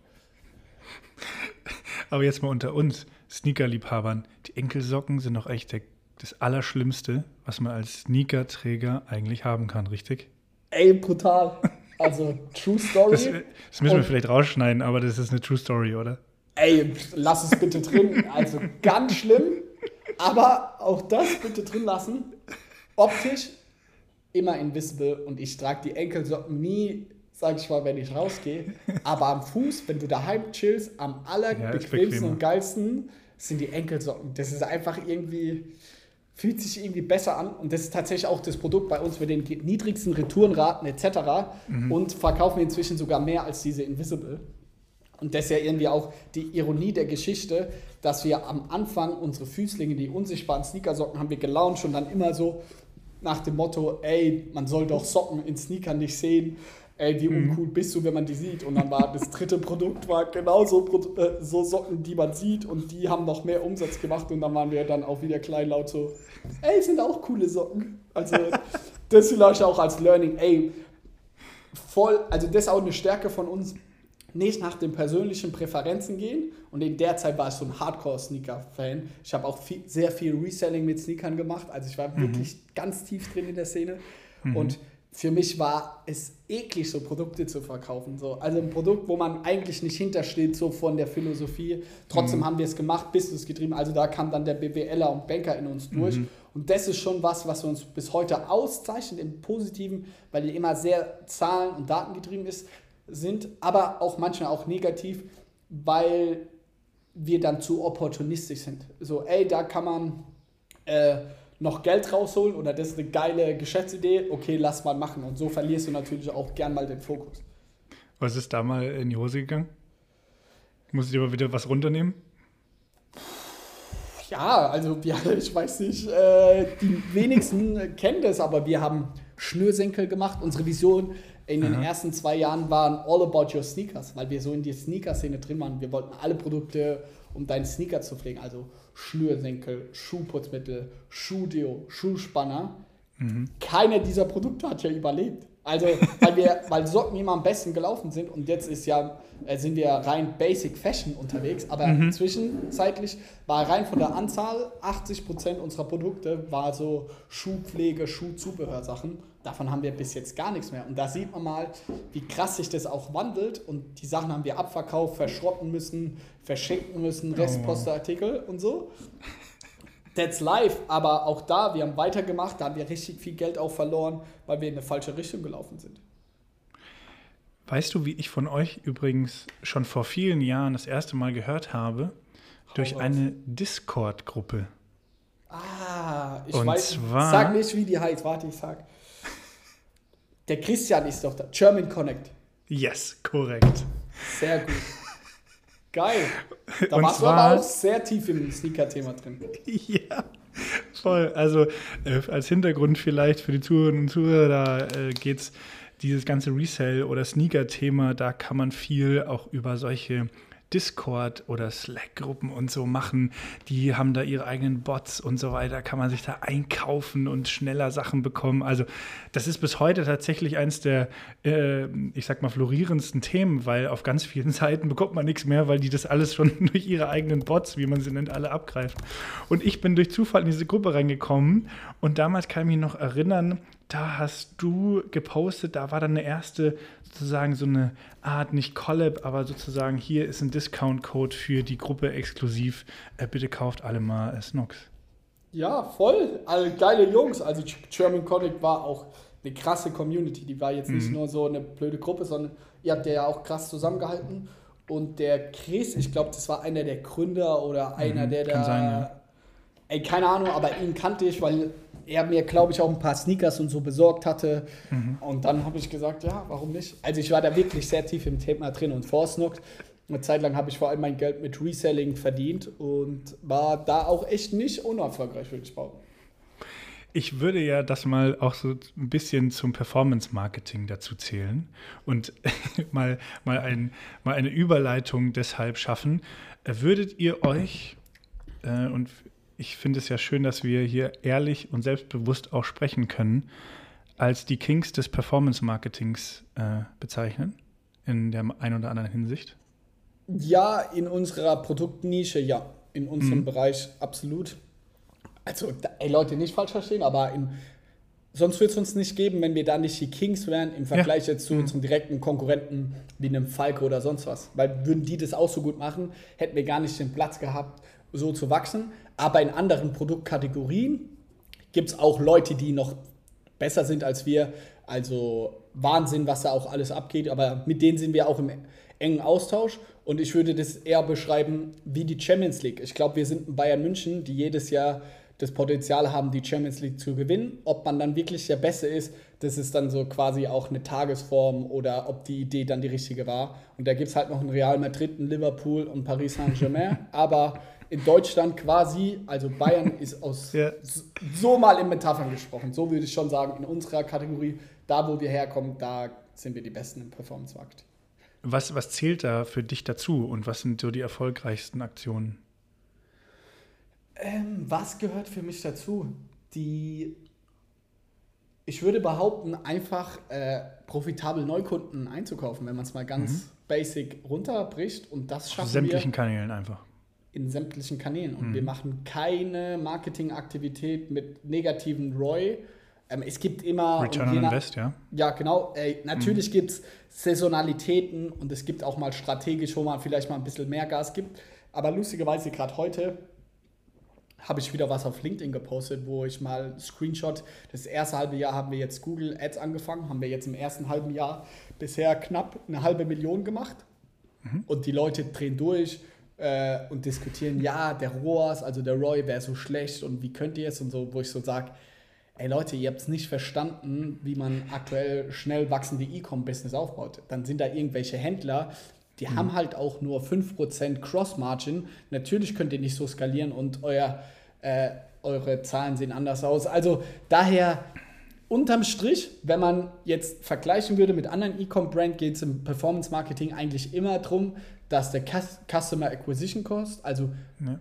Aber jetzt mal unter uns, Sneaker-Liebhabern, die Enkelsocken sind doch echt der, das Allerschlimmste, was man als Sneaker-Träger eigentlich haben kann, richtig? Ey, brutal. Also, True Story. Das, das müssen wir vielleicht rausschneiden, aber das ist eine True Story, oder? Ey, lass es bitte drin. Also, ganz schlimm. Aber auch das bitte drin lassen. Optisch immer invisible und ich trage die Enkelsocken nie, sag ich mal, wenn ich rausgehe. Aber am Fuß, wenn du daheim chillst, am allerbequemsten ja, und geilsten sind die Enkelsocken. Das ist einfach irgendwie fühlt sich irgendwie besser an und das ist tatsächlich auch das Produkt bei uns mit den niedrigsten Retourenraten etc. Mhm. und verkaufen wir inzwischen sogar mehr als diese Invisible. Und das ist ja irgendwie auch die Ironie der Geschichte, dass wir am Anfang unsere Füßlinge, die unsichtbaren Sneakersocken, haben wir gelauncht und dann immer so nach dem Motto, ey, man soll doch Socken in Sneakern nicht sehen ey, wie mhm. uncool bist du, wenn man die sieht. Und dann war das dritte Produkt war genauso äh, so Socken, die man sieht und die haben noch mehr Umsatz gemacht und dann waren wir dann auch wieder kleinlaut so, ey, sind auch coole Socken. Also das vielleicht auch als Learning, ey, voll, also das ist auch eine Stärke von uns, nicht nach den persönlichen Präferenzen gehen. Und in der Zeit war ich so ein Hardcore-Sneaker-Fan. Ich habe auch viel, sehr viel Reselling mit Sneakern gemacht. Also ich war mhm. wirklich ganz tief drin in der Szene. Mhm. Und für mich war es eklig, so Produkte zu verkaufen. So. Also ein Produkt, wo man eigentlich nicht hintersteht, so von der Philosophie. Trotzdem mhm. haben wir es gemacht, Business getrieben. Also da kam dann der BWLer und Banker in uns durch. Mhm. Und das ist schon was, was uns bis heute auszeichnet im Positiven, weil die immer sehr zahlen- und datengetrieben ist, sind, aber auch manchmal auch negativ, weil wir dann zu opportunistisch sind. So, ey, da kann man... Äh, noch Geld rausholen oder das ist eine geile Geschäftsidee, okay, lass mal machen. Und so verlierst du natürlich auch gern mal den Fokus. Was ist da mal in die Hose gegangen? Muss ich mal wieder was runternehmen? Ja, also wir, ich weiß nicht, äh, die wenigsten kennen das, aber wir haben Schnürsenkel gemacht. Unsere Vision in den Aha. ersten zwei Jahren waren all about your sneakers, weil wir so in die Sneaker-Szene drin waren. Wir wollten alle Produkte, um deinen Sneaker zu pflegen. Also Schnürsenkel, Schuhputzmittel, Schuhdeo, Schuhspanner. Mhm. Keine dieser Produkte hat ja überlebt. Also, weil, wir, weil Socken immer am besten gelaufen sind und jetzt ist ja, äh, sind wir rein Basic Fashion unterwegs, aber mhm. zwischenzeitlich war rein von der Anzahl 80% unserer Produkte war so Schuhpflege, Schuhzubehörsachen. Davon haben wir bis jetzt gar nichts mehr. Und da sieht man mal, wie krass sich das auch wandelt. Und die Sachen haben wir abverkauft, verschrotten müssen, verschenken müssen, oh. Restposteartikel und so. That's life, aber auch da, wir haben weitergemacht, da haben wir richtig viel Geld auch verloren, weil wir in eine falsche Richtung gelaufen sind. Weißt du, wie ich von euch übrigens schon vor vielen Jahren das erste Mal gehört habe? Hau Durch raus. eine Discord-Gruppe. Ah, ich Und weiß. Zwar, sag nicht, wie die heißt. Warte, ich sag. Der Christian ist doch da. German Connect. Yes, korrekt. Sehr gut. Geil. Da warst du aber auch sehr tief im Sneaker-Thema drin. Ja, voll. Also äh, als Hintergrund vielleicht für die Zuhörerinnen und Zuhörer, da äh, geht es dieses ganze Resell- oder Sneaker-Thema, da kann man viel auch über solche Discord oder Slack-Gruppen und so machen. Die haben da ihre eigenen Bots und so weiter. Kann man sich da einkaufen und schneller Sachen bekommen. Also das ist bis heute tatsächlich eins der, äh, ich sag mal, florierendsten Themen, weil auf ganz vielen Seiten bekommt man nichts mehr, weil die das alles schon durch ihre eigenen Bots, wie man sie nennt, alle abgreifen. Und ich bin durch Zufall in diese Gruppe reingekommen und damals kann ich mich noch erinnern, da hast du gepostet, da war dann eine erste sozusagen so eine Art, nicht Collab, aber sozusagen hier ist ein Discount-Code für die Gruppe exklusiv. Äh, bitte kauft alle mal äh, Snox. Ja, voll. Also geile Jungs. Also German Conic war auch eine krasse Community. Die war jetzt nicht mhm. nur so eine blöde Gruppe, sondern ihr habt ja auch krass zusammengehalten. Und der Chris, ich glaube, das war einer der Gründer oder einer, mhm, der da. Sein, ja. Ey, keine Ahnung, aber ihn kannte ich, weil er mir, glaube ich, auch ein paar Sneakers und so besorgt hatte. Mhm. Und dann habe ich gesagt, ja, warum nicht? Also ich war da wirklich sehr tief im Thema drin und Forsnock. Eine Zeit lang habe ich vor allem mein Geld mit Reselling verdient und war da auch echt nicht unerfolgreich, würde ich behaupten. Ich würde ja das mal auch so ein bisschen zum Performance-Marketing dazu zählen und mal, mal, ein, mal eine Überleitung deshalb schaffen. Würdet ihr euch, äh, und ich finde es ja schön, dass wir hier ehrlich und selbstbewusst auch sprechen können, als die Kings des Performance-Marketings äh, bezeichnen, in der einen oder anderen Hinsicht? Ja, in unserer Produktnische, ja. In unserem mhm. Bereich absolut. Also, ey, Leute, nicht falsch verstehen, aber in, sonst würde es uns nicht geben, wenn wir da nicht die Kings wären im Vergleich ja. jetzt zu mhm. unseren direkten Konkurrenten wie einem Falco oder sonst was. Weil würden die das auch so gut machen, hätten wir gar nicht den Platz gehabt, so zu wachsen. Aber in anderen Produktkategorien gibt es auch Leute, die noch besser sind als wir. Also Wahnsinn, was da auch alles abgeht. Aber mit denen sind wir auch im engen Austausch. Und ich würde das eher beschreiben wie die Champions League. Ich glaube, wir sind in Bayern München, die jedes Jahr das Potenzial haben, die Champions League zu gewinnen. Ob man dann wirklich der Beste ist, das ist dann so quasi auch eine Tagesform oder ob die Idee dann die richtige war. Und da gibt es halt noch ein Real Madrid, ein Liverpool und Paris Saint-Germain. Aber in Deutschland quasi, also Bayern ist aus ja. so mal in Metaphern gesprochen. So würde ich schon sagen, in unserer Kategorie, da wo wir herkommen, da sind wir die Besten im Performance-Markt. Was, was zählt da für dich dazu und was sind so die erfolgreichsten Aktionen? Ähm, was gehört für mich dazu? Die, ich würde behaupten, einfach äh, profitabel Neukunden einzukaufen, wenn man es mal ganz mhm. basic runterbricht. Und das schaffen Auf sämtlichen wir Kanälen einfach. In sämtlichen Kanälen. Und mhm. wir machen keine Marketingaktivität mit negativen ROI. Ähm, es gibt immer. Return on Invest, ja. Ja, genau. Äh, natürlich mhm. gibt es Saisonalitäten und es gibt auch mal strategisch, wo man vielleicht mal ein bisschen mehr Gas gibt. Aber lustigerweise, gerade heute habe ich wieder was auf LinkedIn gepostet, wo ich mal Screenshot, das erste halbe Jahr haben wir jetzt Google Ads angefangen, haben wir jetzt im ersten halben Jahr bisher knapp eine halbe Million gemacht. Mhm. Und die Leute drehen durch äh, und diskutieren, ja, der ROAS, also der ROI wäre so schlecht und wie könnt ihr es und so, wo ich so sage, ey Leute, ihr habt es nicht verstanden, wie man aktuell schnell wachsende E-Com-Business aufbaut. Dann sind da irgendwelche Händler, die mhm. haben halt auch nur 5% Cross-Margin. Natürlich könnt ihr nicht so skalieren und euer, äh, eure Zahlen sehen anders aus. Also daher unterm Strich, wenn man jetzt vergleichen würde mit anderen E-Com-Brand, geht es im Performance-Marketing eigentlich immer darum, dass der Customer Acquisition Cost, also ja.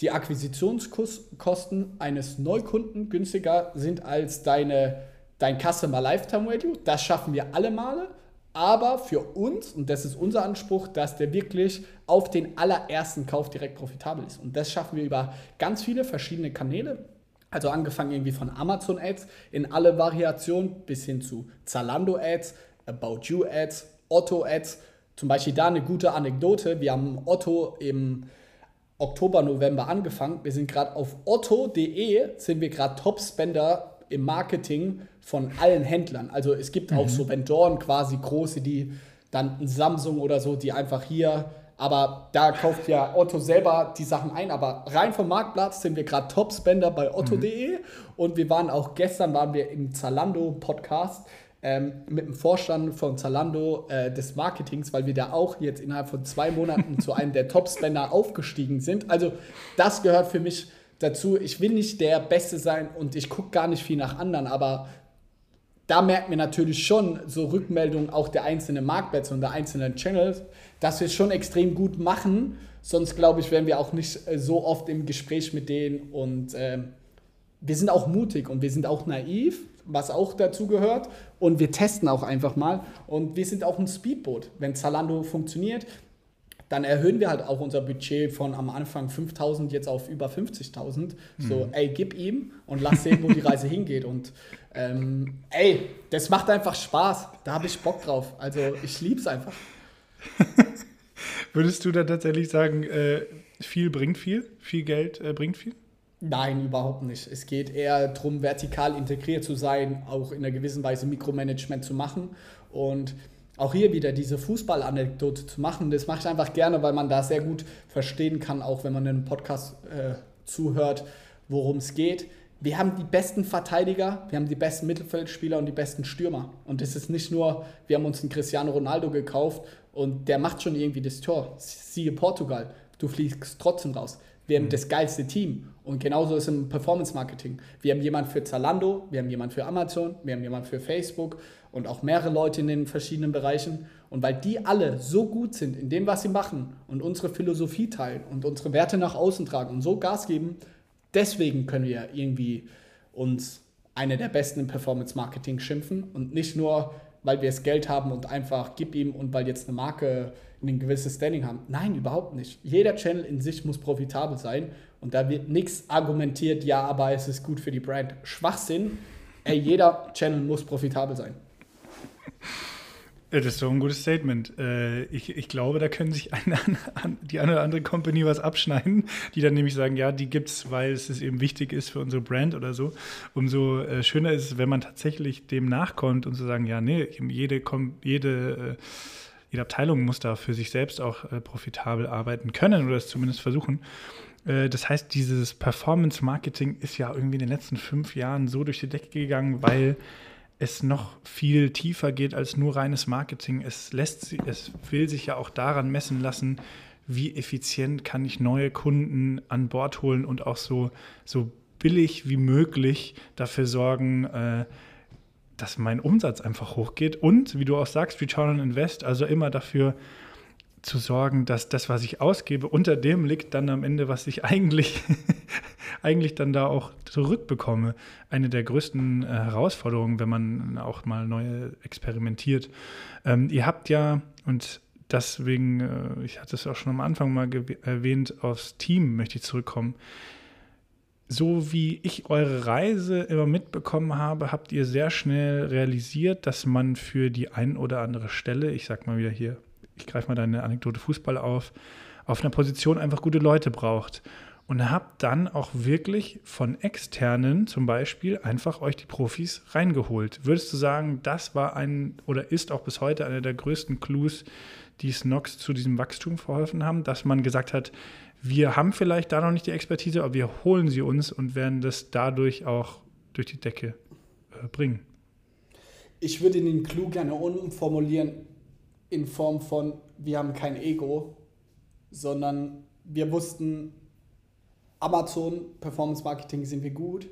die Akquisitionskosten eines Neukunden günstiger sind als deine, dein Customer Lifetime Value. Das schaffen wir alle Male aber für uns, und das ist unser Anspruch, dass der wirklich auf den allerersten Kauf direkt profitabel ist. Und das schaffen wir über ganz viele verschiedene Kanäle. Also angefangen irgendwie von Amazon Ads in alle Variationen bis hin zu Zalando Ads, About You Ads, Otto Ads. Zum Beispiel da eine gute Anekdote. Wir haben Otto im Oktober, November angefangen. Wir sind gerade auf otto.de, sind wir gerade Top-Spender im Marketing von allen Händlern. Also es gibt mhm. auch so Vendoren quasi große, die dann ein Samsung oder so, die einfach hier, aber da kauft ja Otto selber die Sachen ein, aber rein vom Marktplatz sind wir gerade Top-Spender bei otto.de mhm. und wir waren auch gestern waren wir im Zalando-Podcast ähm, mit dem Vorstand von Zalando äh, des Marketings, weil wir da auch jetzt innerhalb von zwei Monaten zu einem der Top-Spender aufgestiegen sind. Also das gehört für mich dazu. Ich will nicht der Beste sein und ich gucke gar nicht viel nach anderen, aber da merkt man natürlich schon so Rückmeldungen auch der einzelnen Marktplätze und der einzelnen Channels, dass wir es schon extrem gut machen. Sonst glaube ich, wären wir auch nicht äh, so oft im Gespräch mit denen und äh, wir sind auch mutig und wir sind auch naiv, was auch dazu gehört. Und wir testen auch einfach mal. Und wir sind auch ein Speedboot. Wenn Zalando funktioniert, dann erhöhen wir halt auch unser Budget von am Anfang 5000 jetzt auf über 50.000. Mhm. So, ey, gib ihm und lass sehen, wo die Reise hingeht. Und ähm, ey, das macht einfach Spaß. Da habe ich Bock drauf. Also ich liebe es einfach. Würdest du da tatsächlich sagen, äh, viel bringt viel? Viel Geld äh, bringt viel? Nein, überhaupt nicht. Es geht eher darum, vertikal integriert zu sein, auch in einer gewissen Weise Mikromanagement zu machen und auch hier wieder diese Fußballanekdote zu machen. Das mache ich einfach gerne, weil man da sehr gut verstehen kann, auch wenn man einen Podcast äh, zuhört, worum es geht. Wir haben die besten Verteidiger, wir haben die besten Mittelfeldspieler und die besten Stürmer. Und es ist nicht nur, wir haben uns einen Cristiano Ronaldo gekauft und der macht schon irgendwie das Tor. Siehe Portugal, du fliegst trotzdem raus. Wir haben mhm. das geilste Team. Und genauso ist es im Performance Marketing. Wir haben jemanden für Zalando, wir haben jemanden für Amazon, wir haben jemanden für Facebook und auch mehrere Leute in den verschiedenen Bereichen. Und weil die alle so gut sind in dem, was sie machen und unsere Philosophie teilen und unsere Werte nach außen tragen und so Gas geben, deswegen können wir irgendwie uns eine der besten im Performance Marketing schimpfen und nicht nur, weil wir das Geld haben und einfach gib ihm und weil jetzt eine Marke ein gewisses Standing haben. Nein, überhaupt nicht. Jeder Channel in sich muss profitabel sein und da wird nichts argumentiert, ja, aber es ist gut für die Brand. Schwachsinn. Ey, jeder Channel muss profitabel sein. Das ist so ein gutes Statement. Äh, ich, ich glaube, da können sich eine, die eine oder andere Company was abschneiden, die dann nämlich sagen, ja, die gibt es, weil es eben wichtig ist für unsere Brand oder so. Umso äh, schöner ist es, wenn man tatsächlich dem nachkommt und zu sagen, ja, nee, jede, jede, äh, jede Abteilung muss da für sich selbst auch profitabel arbeiten können oder es zumindest versuchen. Das heißt, dieses Performance-Marketing ist ja irgendwie in den letzten fünf Jahren so durch die Decke gegangen, weil es noch viel tiefer geht als nur reines Marketing. Es lässt es will sich ja auch daran messen lassen, wie effizient kann ich neue Kunden an Bord holen und auch so, so billig wie möglich dafür sorgen, äh, dass mein Umsatz einfach hochgeht. Und wie du auch sagst, Return on Invest, also immer dafür zu sorgen, dass das, was ich ausgebe, unter dem liegt dann am Ende, was ich eigentlich, eigentlich dann da auch zurückbekomme. Eine der größten äh, Herausforderungen, wenn man auch mal neu experimentiert. Ähm, ihr habt ja, und deswegen, äh, ich hatte es auch schon am Anfang mal erwähnt, aufs Team möchte ich zurückkommen. So wie ich eure Reise immer mitbekommen habe, habt ihr sehr schnell realisiert, dass man für die ein oder andere Stelle, ich sag mal wieder hier ich greife mal deine Anekdote Fußball auf, auf einer Position einfach gute Leute braucht. Und habt dann auch wirklich von externen zum Beispiel einfach euch die Profis reingeholt. Würdest du sagen, das war ein oder ist auch bis heute einer der größten Clues, die Snox zu diesem Wachstum verholfen haben, dass man gesagt hat, wir haben vielleicht da noch nicht die Expertise, aber wir holen sie uns und werden das dadurch auch durch die Decke äh, bringen? Ich würde den Clou gerne umformulieren in Form von, wir haben kein Ego, sondern wir wussten, Amazon, Performance Marketing sind wir gut.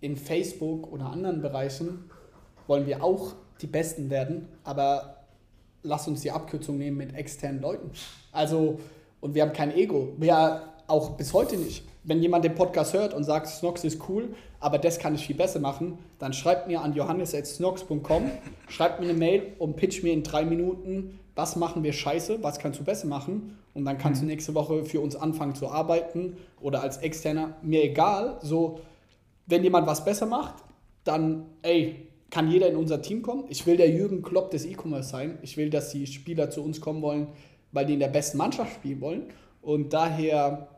In Facebook oder anderen Bereichen wollen wir auch die Besten werden, aber lass uns die Abkürzung nehmen mit externen Leuten. Also, und wir haben kein Ego. Wir auch bis heute nicht. Wenn jemand den Podcast hört und sagt, Snox ist cool, aber das kann ich viel besser machen, dann schreibt mir an johannes.snox.com, schreibt mir eine Mail und pitch mir in drei Minuten, was machen wir scheiße, was kannst du besser machen und dann kannst mhm. du nächste Woche für uns anfangen zu arbeiten oder als Externer, mir egal, so, wenn jemand was besser macht, dann, ey, kann jeder in unser Team kommen. Ich will der Jürgen Klopp des E-Commerce sein. Ich will, dass die Spieler zu uns kommen wollen, weil die in der besten Mannschaft spielen wollen. Und daher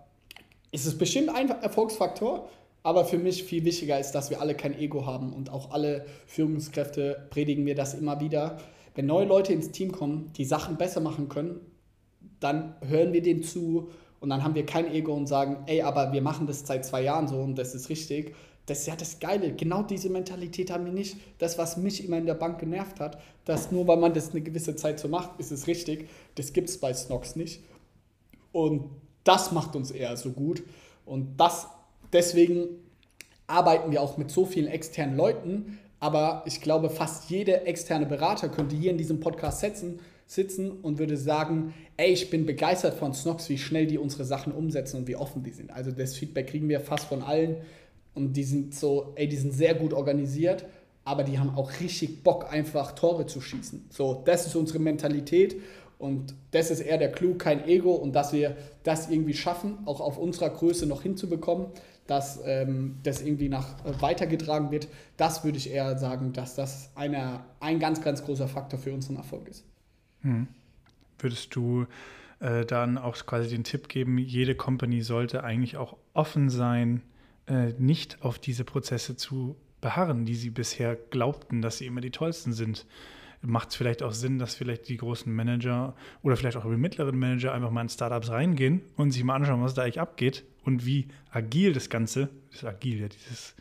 ist es bestimmt ein Erfolgsfaktor, aber für mich viel wichtiger ist, dass wir alle kein Ego haben und auch alle Führungskräfte predigen mir das immer wieder. Wenn neue Leute ins Team kommen, die Sachen besser machen können, dann hören wir denen zu und dann haben wir kein Ego und sagen, ey, aber wir machen das seit zwei Jahren so und das ist richtig. Das ist ja das Geile. Genau diese Mentalität haben wir nicht. Das, was mich immer in der Bank genervt hat, dass nur weil man das eine gewisse Zeit so macht, ist es richtig. Das gibt es bei Snox nicht. Und das macht uns eher so gut. Und das, deswegen arbeiten wir auch mit so vielen externen Leuten. Aber ich glaube, fast jeder externe Berater könnte hier in diesem Podcast setzen, sitzen und würde sagen, ey, ich bin begeistert von Snox, wie schnell die unsere Sachen umsetzen und wie offen die sind. Also das Feedback kriegen wir fast von allen und die sind so, ey, die sind sehr gut organisiert, aber die haben auch richtig Bock, einfach Tore zu schießen. So, das ist unsere Mentalität und das ist eher der Clou, kein Ego und dass wir das irgendwie schaffen, auch auf unserer Größe noch hinzubekommen, dass ähm, das irgendwie nach äh, weitergetragen wird, das würde ich eher sagen, dass das eine, ein ganz, ganz großer Faktor für unseren Erfolg ist. Hm. Würdest du äh, dann auch quasi den Tipp geben, jede Company sollte eigentlich auch offen sein äh, nicht auf diese Prozesse zu beharren, die sie bisher glaubten, dass sie immer die tollsten sind. Macht es vielleicht auch Sinn, dass vielleicht die großen Manager oder vielleicht auch die mittleren Manager einfach mal in Startups reingehen und sich mal anschauen, was da eigentlich abgeht und wie agil das Ganze, ist agil, ja, dieses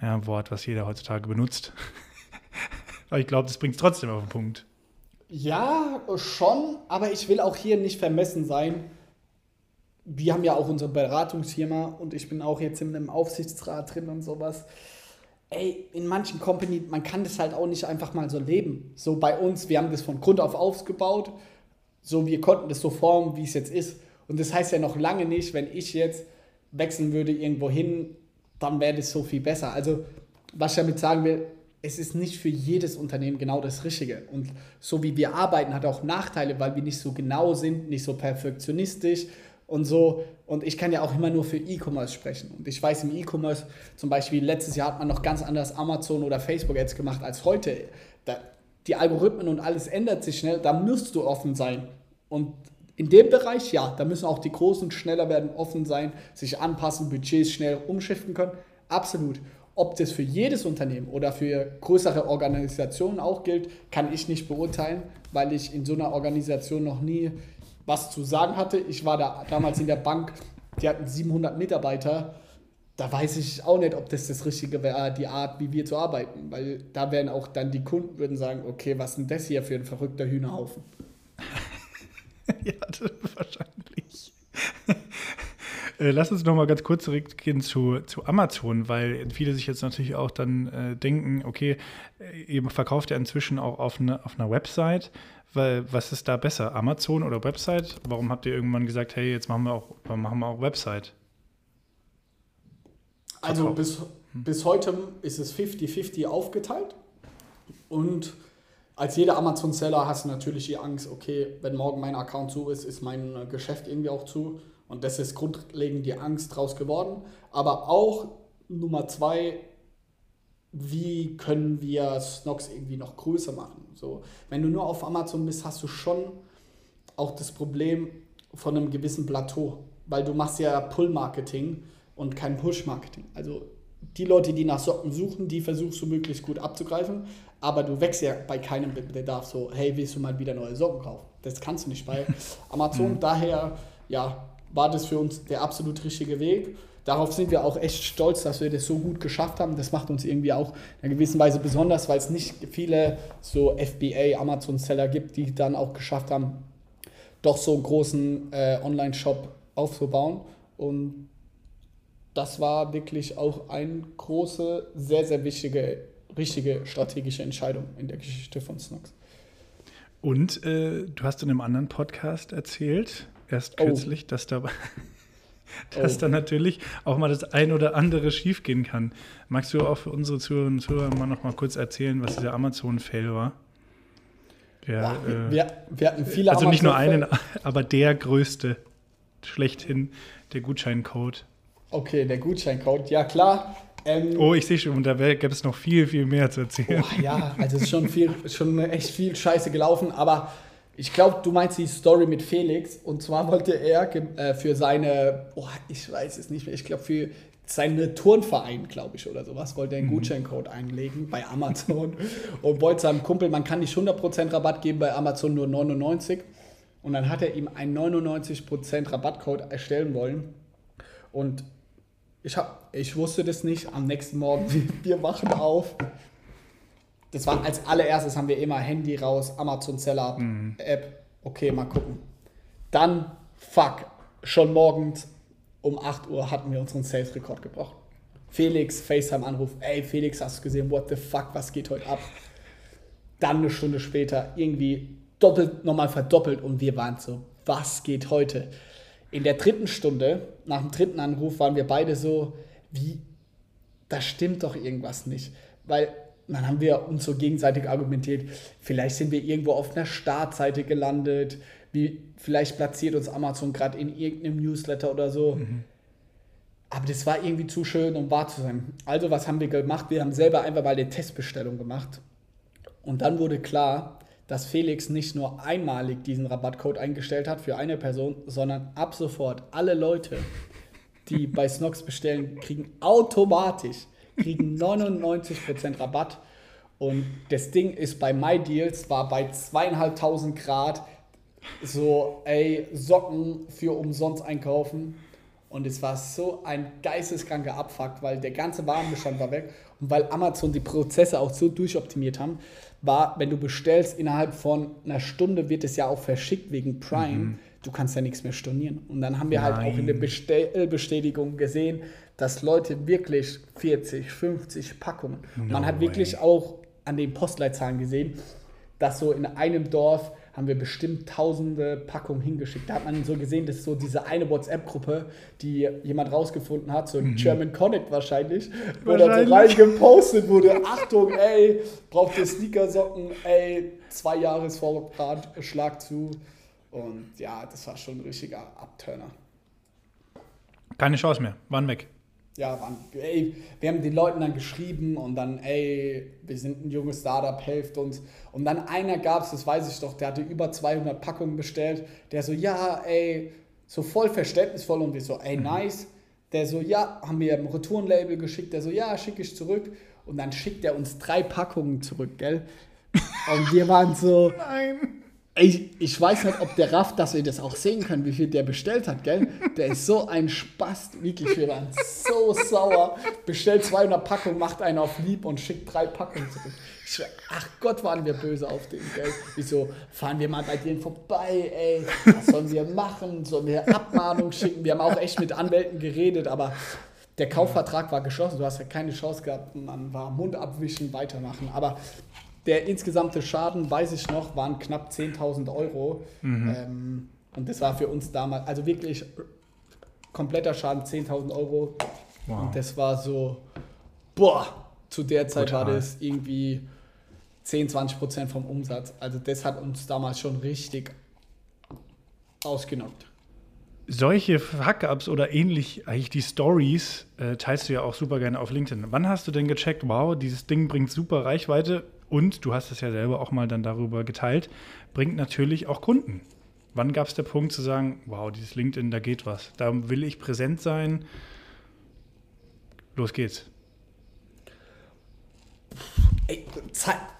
ja, Wort, was jeder heutzutage benutzt. aber ich glaube, das bringt es trotzdem auf den Punkt. Ja, schon, aber ich will auch hier nicht vermessen sein. Wir haben ja auch unsere Beratungsfirma und ich bin auch jetzt in einem Aufsichtsrat drin und sowas ey, in manchen Company, man kann das halt auch nicht einfach mal so leben. So bei uns, wir haben das von Grund auf aufgebaut, so wir konnten das so formen, wie es jetzt ist. Und das heißt ja noch lange nicht, wenn ich jetzt wechseln würde irgendwo hin, dann wäre das so viel besser. Also, was ich damit sagen will, es ist nicht für jedes Unternehmen genau das Richtige. Und so wie wir arbeiten, hat auch Nachteile, weil wir nicht so genau sind, nicht so perfektionistisch und so. Und ich kann ja auch immer nur für E-Commerce sprechen. Und ich weiß im E-Commerce, zum Beispiel letztes Jahr hat man noch ganz anders Amazon oder Facebook Ads gemacht als heute. Da, die Algorithmen und alles ändert sich schnell, da musst du offen sein. Und in dem Bereich, ja, da müssen auch die Großen schneller werden, offen sein, sich anpassen, Budgets schnell umschiften können. Absolut. Ob das für jedes Unternehmen oder für größere Organisationen auch gilt, kann ich nicht beurteilen, weil ich in so einer Organisation noch nie was zu sagen hatte. Ich war da damals in der Bank, die hatten 700 Mitarbeiter. Da weiß ich auch nicht, ob das das Richtige wäre, die Art, wie wir zu arbeiten. Weil da werden auch dann die Kunden würden sagen, okay, was ist denn das hier für ein verrückter Hühnerhaufen? ja, wahrscheinlich. Äh, lass uns noch mal ganz kurz zurückgehen zu, zu Amazon, weil viele sich jetzt natürlich auch dann äh, denken, okay, äh, ihr verkauft ja inzwischen auch auf, eine, auf einer Website. Weil, was ist da besser, Amazon oder Website? Warum habt ihr irgendwann gesagt, hey, jetzt machen wir auch, machen wir auch Website? Also bis, bis heute ist es 50-50 aufgeteilt. Und als jeder Amazon-Seller hast du natürlich die Angst, okay, wenn morgen mein Account zu ist, ist mein Geschäft irgendwie auch zu. Und das ist grundlegend die Angst draus geworden. Aber auch Nummer zwei, wie können wir Snox irgendwie noch größer machen? So, wenn du nur auf Amazon bist, hast du schon auch das Problem von einem gewissen Plateau, weil du machst ja Pull-Marketing und kein Push-Marketing. Also die Leute, die nach Socken suchen, die versuchst du möglichst gut abzugreifen, aber du wächst ja bei keinem Bedarf so, hey, willst du mal wieder neue Socken kaufen? Das kannst du nicht bei Amazon. Daher, ja, war das für uns der absolut richtige Weg darauf sind wir auch echt stolz, dass wir das so gut geschafft haben. Das macht uns irgendwie auch in einer gewissen Weise besonders, weil es nicht viele so FBA, Amazon-Seller gibt, die dann auch geschafft haben, doch so einen großen äh, Online-Shop aufzubauen. Und das war wirklich auch eine große, sehr, sehr wichtige, richtige strategische Entscheidung in der Geschichte von Snox. Und äh, du hast in einem anderen Podcast erzählt, erst oh. kürzlich, oh. dass da dass oh. dann natürlich auch mal das ein oder andere schiefgehen kann. Magst du auch für unsere Zuhörerinnen und Zuhörer mal noch mal kurz erzählen, was dieser Amazon-Fail war? Der, ja, äh, wir, wir, hatten viele Also nicht nur einen, aber der größte schlechthin, der Gutscheincode. Okay, der Gutscheincode, ja klar. Ähm, oh, ich sehe schon, da gäbe es noch viel, viel mehr zu erzählen. Oh, ja, also es ist schon, viel, schon echt viel Scheiße gelaufen, aber ich glaube, du meinst die Story mit Felix. Und zwar wollte er äh, für seine, oh, ich weiß es nicht mehr, ich glaube für seinen Turnverein, glaube ich, oder sowas, wollte er einen mhm. Gutscheincode einlegen bei Amazon und wollte seinem Kumpel, man kann nicht 100% Rabatt geben, bei Amazon nur 99. Und dann hat er ihm einen 99% Rabattcode erstellen wollen. Und ich, hab, ich wusste das nicht. Am nächsten Morgen, wir machen auf das war als allererstes haben wir immer Handy raus, Amazon Seller mhm. App. Okay, mal gucken. Dann, fuck, schon morgens um 8 Uhr hatten wir unseren Sales-Rekord gebrochen. Felix, FaceTime-Anruf, ey Felix, hast du gesehen, what the fuck, was geht heute ab? Dann eine Stunde später irgendwie doppelt, nochmal verdoppelt und wir waren so, was geht heute? In der dritten Stunde, nach dem dritten Anruf, waren wir beide so, wie, da stimmt doch irgendwas nicht. Weil dann haben wir uns so gegenseitig argumentiert, vielleicht sind wir irgendwo auf einer Startseite gelandet, wie vielleicht platziert uns Amazon gerade in irgendeinem Newsletter oder so. Mhm. Aber das war irgendwie zu schön, um wahr zu sein. Also was haben wir gemacht? Wir haben selber einfach mal eine Testbestellung gemacht. Und dann wurde klar, dass Felix nicht nur einmalig diesen Rabattcode eingestellt hat für eine Person, sondern ab sofort alle Leute, die bei Snox bestellen, kriegen automatisch kriegen 99% Rabatt. Und das Ding ist bei MyDeals, war bei zweieinhalbtausend Grad so, ey, Socken für umsonst einkaufen. Und es war so ein geisteskranker Abfuck, weil der ganze Warenbestand war weg und weil Amazon die Prozesse auch so durchoptimiert haben, war, wenn du bestellst, innerhalb von einer Stunde wird es ja auch verschickt wegen Prime. Mhm. Du kannst ja nichts mehr stornieren. Und dann haben wir Nein. halt auch in der Bestellbestätigung gesehen, dass Leute wirklich 40, 50 Packungen. No Man hat wirklich auch an den Postleitzahlen gesehen, dass so in einem Dorf haben wir bestimmt tausende Packungen hingeschickt. Da hat man so gesehen, dass so diese eine WhatsApp-Gruppe, die jemand rausgefunden hat, so ein mhm. German Connect wahrscheinlich, wo dann so reingepostet wurde, Achtung, ey, braucht ihr Sneakersocken, ey, zwei Jahresvorrat, Schlag zu. Und ja, das war schon ein richtiger Abturner. Keine Chance mehr, waren weg ja, waren, ey, wir haben den Leuten dann geschrieben und dann, ey, wir sind ein junges Startup, helft uns. Und dann einer gab es, das weiß ich doch, der hatte über 200 Packungen bestellt, der so, ja, ey, so voll verständnisvoll und wir so, ey, mhm. nice. Der so, ja, haben wir ein Retourenlabel geschickt, der so, ja, schicke ich zurück. Und dann schickt er uns drei Packungen zurück, gell? Und wir waren so, Nein. Ich, ich weiß nicht, ob der Raff, dass wir das auch sehen können, wie viel der bestellt hat, gell? Der ist so ein Spast, wirklich, wir waren so sauer. Bestellt 200 Packungen, macht einen auf lieb und schickt drei Packungen zurück. Ich, ach Gott, waren wir böse auf den, gell? Wieso fahren wir mal bei denen vorbei, ey? Was sollen wir machen? Sollen wir Abmahnung schicken? Wir haben auch echt mit Anwälten geredet, aber der Kaufvertrag war geschlossen. Du hast ja keine Chance gehabt. Man war Mund abwischen, weitermachen. Aber der insgesamte Schaden, weiß ich noch, waren knapp 10.000 Euro. Mhm. Ähm, und das war für uns damals, also wirklich kompletter Schaden 10.000 Euro. Wow. Und das war so, boah, zu der Zeit Total. war das irgendwie 10, 20 Prozent vom Umsatz. Also das hat uns damals schon richtig ausgenockt. Solche Fuck-Ups oder ähnlich, eigentlich die Stories, äh, teilst du ja auch super gerne auf LinkedIn. Wann hast du denn gecheckt, wow, dieses Ding bringt super Reichweite? Und du hast es ja selber auch mal dann darüber geteilt, bringt natürlich auch Kunden. Wann gab es der Punkt zu sagen, wow, dieses LinkedIn, da geht was, da will ich präsent sein. Los geht's. Ey,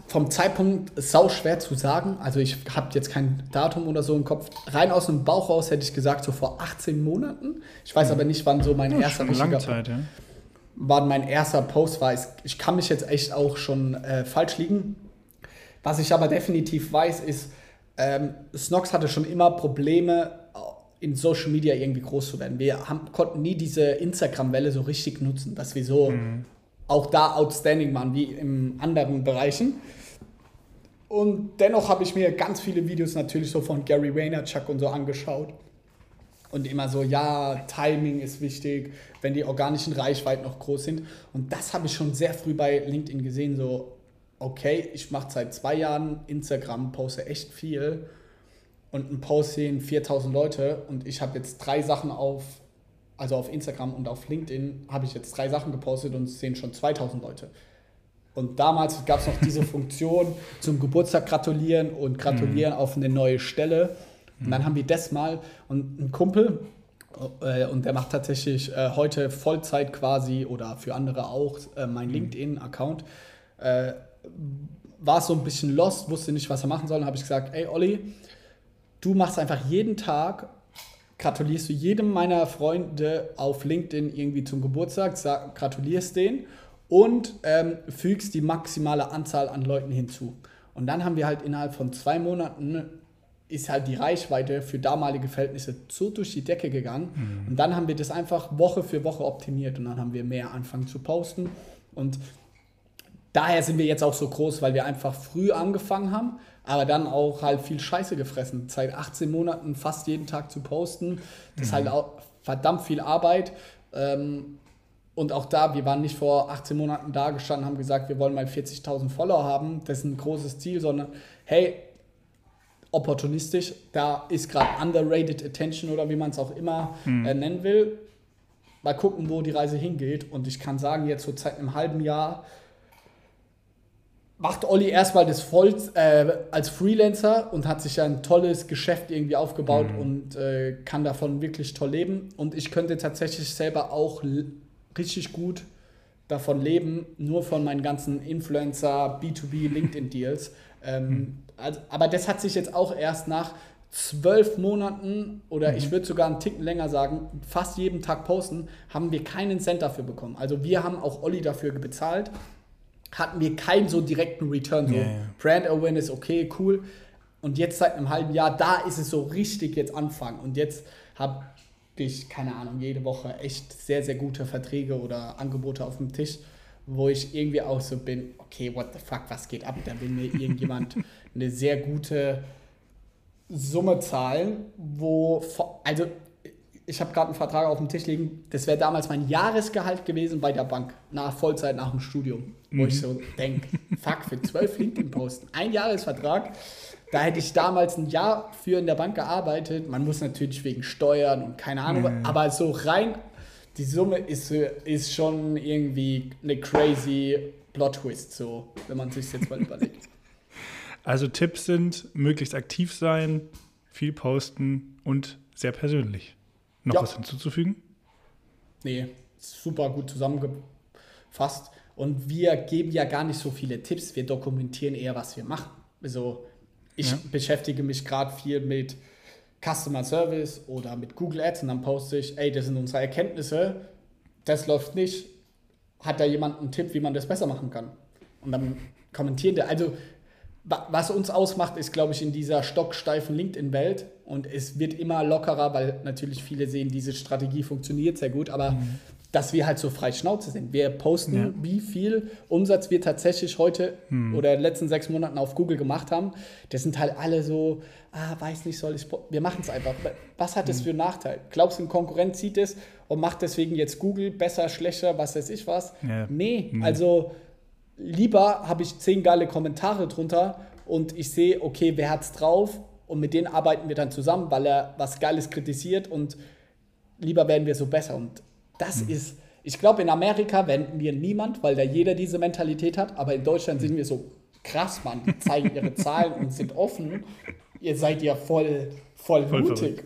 vom Zeitpunkt ist sau schwer zu sagen. Also ich habe jetzt kein Datum oder so im Kopf. Rein aus dem Bauch raus hätte ich gesagt, so vor 18 Monaten. Ich weiß mhm. aber nicht, wann so mein ja, erster schon lange Zeit, ja war mein erster Post war. Ich kann mich jetzt echt auch schon äh, falsch liegen. Was ich aber definitiv weiß, ist, ähm, Snox hatte schon immer Probleme, äh, in Social Media irgendwie groß zu werden. Wir haben, konnten nie diese Instagram-Welle so richtig nutzen, dass wir so mhm. auch da outstanding waren, wie in anderen Bereichen. Und dennoch habe ich mir ganz viele Videos natürlich so von Gary Vaynerchuk und so angeschaut und immer so, ja, Timing ist wichtig, wenn die organischen Reichweiten noch groß sind. Und das habe ich schon sehr früh bei LinkedIn gesehen, so, okay, ich mache seit zwei Jahren Instagram, poste echt viel und ein Post sehen 4000 Leute und ich habe jetzt drei Sachen auf, also auf Instagram und auf LinkedIn habe ich jetzt drei Sachen gepostet und es sehen schon 2000 Leute. Und damals gab es noch diese Funktion zum Geburtstag gratulieren und gratulieren mhm. auf eine neue Stelle. Und dann haben wir das mal und ein Kumpel, äh, und der macht tatsächlich äh, heute Vollzeit quasi oder für andere auch äh, mein mhm. LinkedIn-Account. Äh, war so ein bisschen lost, wusste nicht, was er machen soll. Dann habe ich gesagt, ey Olli, du machst einfach jeden Tag, gratulierst du jedem meiner Freunde auf LinkedIn irgendwie zum Geburtstag, sag, gratulierst den und ähm, fügst die maximale Anzahl an Leuten hinzu. Und dann haben wir halt innerhalb von zwei Monaten ist halt die Reichweite für damalige Verhältnisse so durch die Decke gegangen. Mhm. Und dann haben wir das einfach Woche für Woche optimiert und dann haben wir mehr angefangen zu posten. Und daher sind wir jetzt auch so groß, weil wir einfach früh angefangen haben, aber dann auch halt viel Scheiße gefressen. Seit 18 Monaten fast jeden Tag zu posten. Das mhm. ist halt auch verdammt viel Arbeit. Ähm, und auch da, wir waren nicht vor 18 Monaten da gestanden, haben gesagt, wir wollen mal 40.000 Follower haben. Das ist ein großes Ziel, sondern hey, opportunistisch. Da ist gerade underrated attention oder wie man es auch immer hm. äh, nennen will. Mal gucken, wo die Reise hingeht. Und ich kann sagen, jetzt so seit einem halben Jahr macht Olli erstmal das voll äh, als Freelancer und hat sich ein tolles Geschäft irgendwie aufgebaut mhm. und äh, kann davon wirklich toll leben. Und ich könnte tatsächlich selber auch richtig gut davon leben, nur von meinen ganzen Influencer, B2B, LinkedIn-Deals. Ähm, mhm. Also, aber das hat sich jetzt auch erst nach zwölf Monaten oder mhm. ich würde sogar einen Ticken länger sagen, fast jeden Tag posten, haben wir keinen Cent dafür bekommen. Also wir haben auch Olli dafür bezahlt hatten wir keinen so direkten Return. So yeah, yeah. Brand Awareness, okay, cool. Und jetzt seit einem halben Jahr, da ist es so richtig jetzt anfangen. Und jetzt habe ich, keine Ahnung, jede Woche echt sehr, sehr gute Verträge oder Angebote auf dem Tisch, wo ich irgendwie auch so bin, okay, what the fuck, was geht ab? Da will mir irgendjemand eine sehr gute Summe zahlen, wo, also ich habe gerade einen Vertrag auf dem Tisch liegen, das wäre damals mein Jahresgehalt gewesen bei der Bank, nach Vollzeit nach dem Studium, wo mhm. ich so denke, fuck, für zwölf LinkedIn-Posten, ein Jahresvertrag, da hätte ich damals ein Jahr für in der Bank gearbeitet. Man muss natürlich wegen Steuern und keine Ahnung, mhm. aber so rein, die Summe ist, ist schon irgendwie eine crazy Plot-Twist, so, wenn man sich jetzt mal überlegt. Also Tipps sind, möglichst aktiv sein, viel posten und sehr persönlich. Noch ja. was hinzuzufügen? Nee, super gut zusammengefasst. Und wir geben ja gar nicht so viele Tipps, wir dokumentieren eher, was wir machen. Also ich ja. beschäftige mich gerade viel mit Customer Service oder mit Google Ads und dann poste ich, ey, das sind unsere Erkenntnisse, das läuft nicht. Hat da jemand einen Tipp, wie man das besser machen kann? Und dann kommentieren der. Also was uns ausmacht, ist, glaube ich, in dieser stocksteifen LinkedIn-Welt und es wird immer lockerer, weil natürlich viele sehen, diese Strategie funktioniert sehr gut, aber mhm. dass wir halt so frei Schnauze sind. Wir posten, ja. wie viel Umsatz wir tatsächlich heute mhm. oder in den letzten sechs Monaten auf Google gemacht haben. Das sind halt alle so, ah, weiß nicht, soll ich, wir machen es einfach. Was hat das mhm. für einen Nachteil? Glaubst du, ein Konkurrent sieht es und macht deswegen jetzt Google besser, schlechter, was weiß ich was? Ja. Nee, also lieber habe ich zehn geile Kommentare drunter und ich sehe, okay, wer hat's drauf und mit denen arbeiten wir dann zusammen, weil er was Geiles kritisiert und lieber werden wir so besser. Und das mhm. ist, ich glaube, in Amerika wenden wir niemand, weil da jeder diese Mentalität hat, aber in Deutschland sind wir so krass, Mann, die zeigen ihre Zahlen und sind offen. Ihr seid ja voll, voll, voll mutig. Verrückt.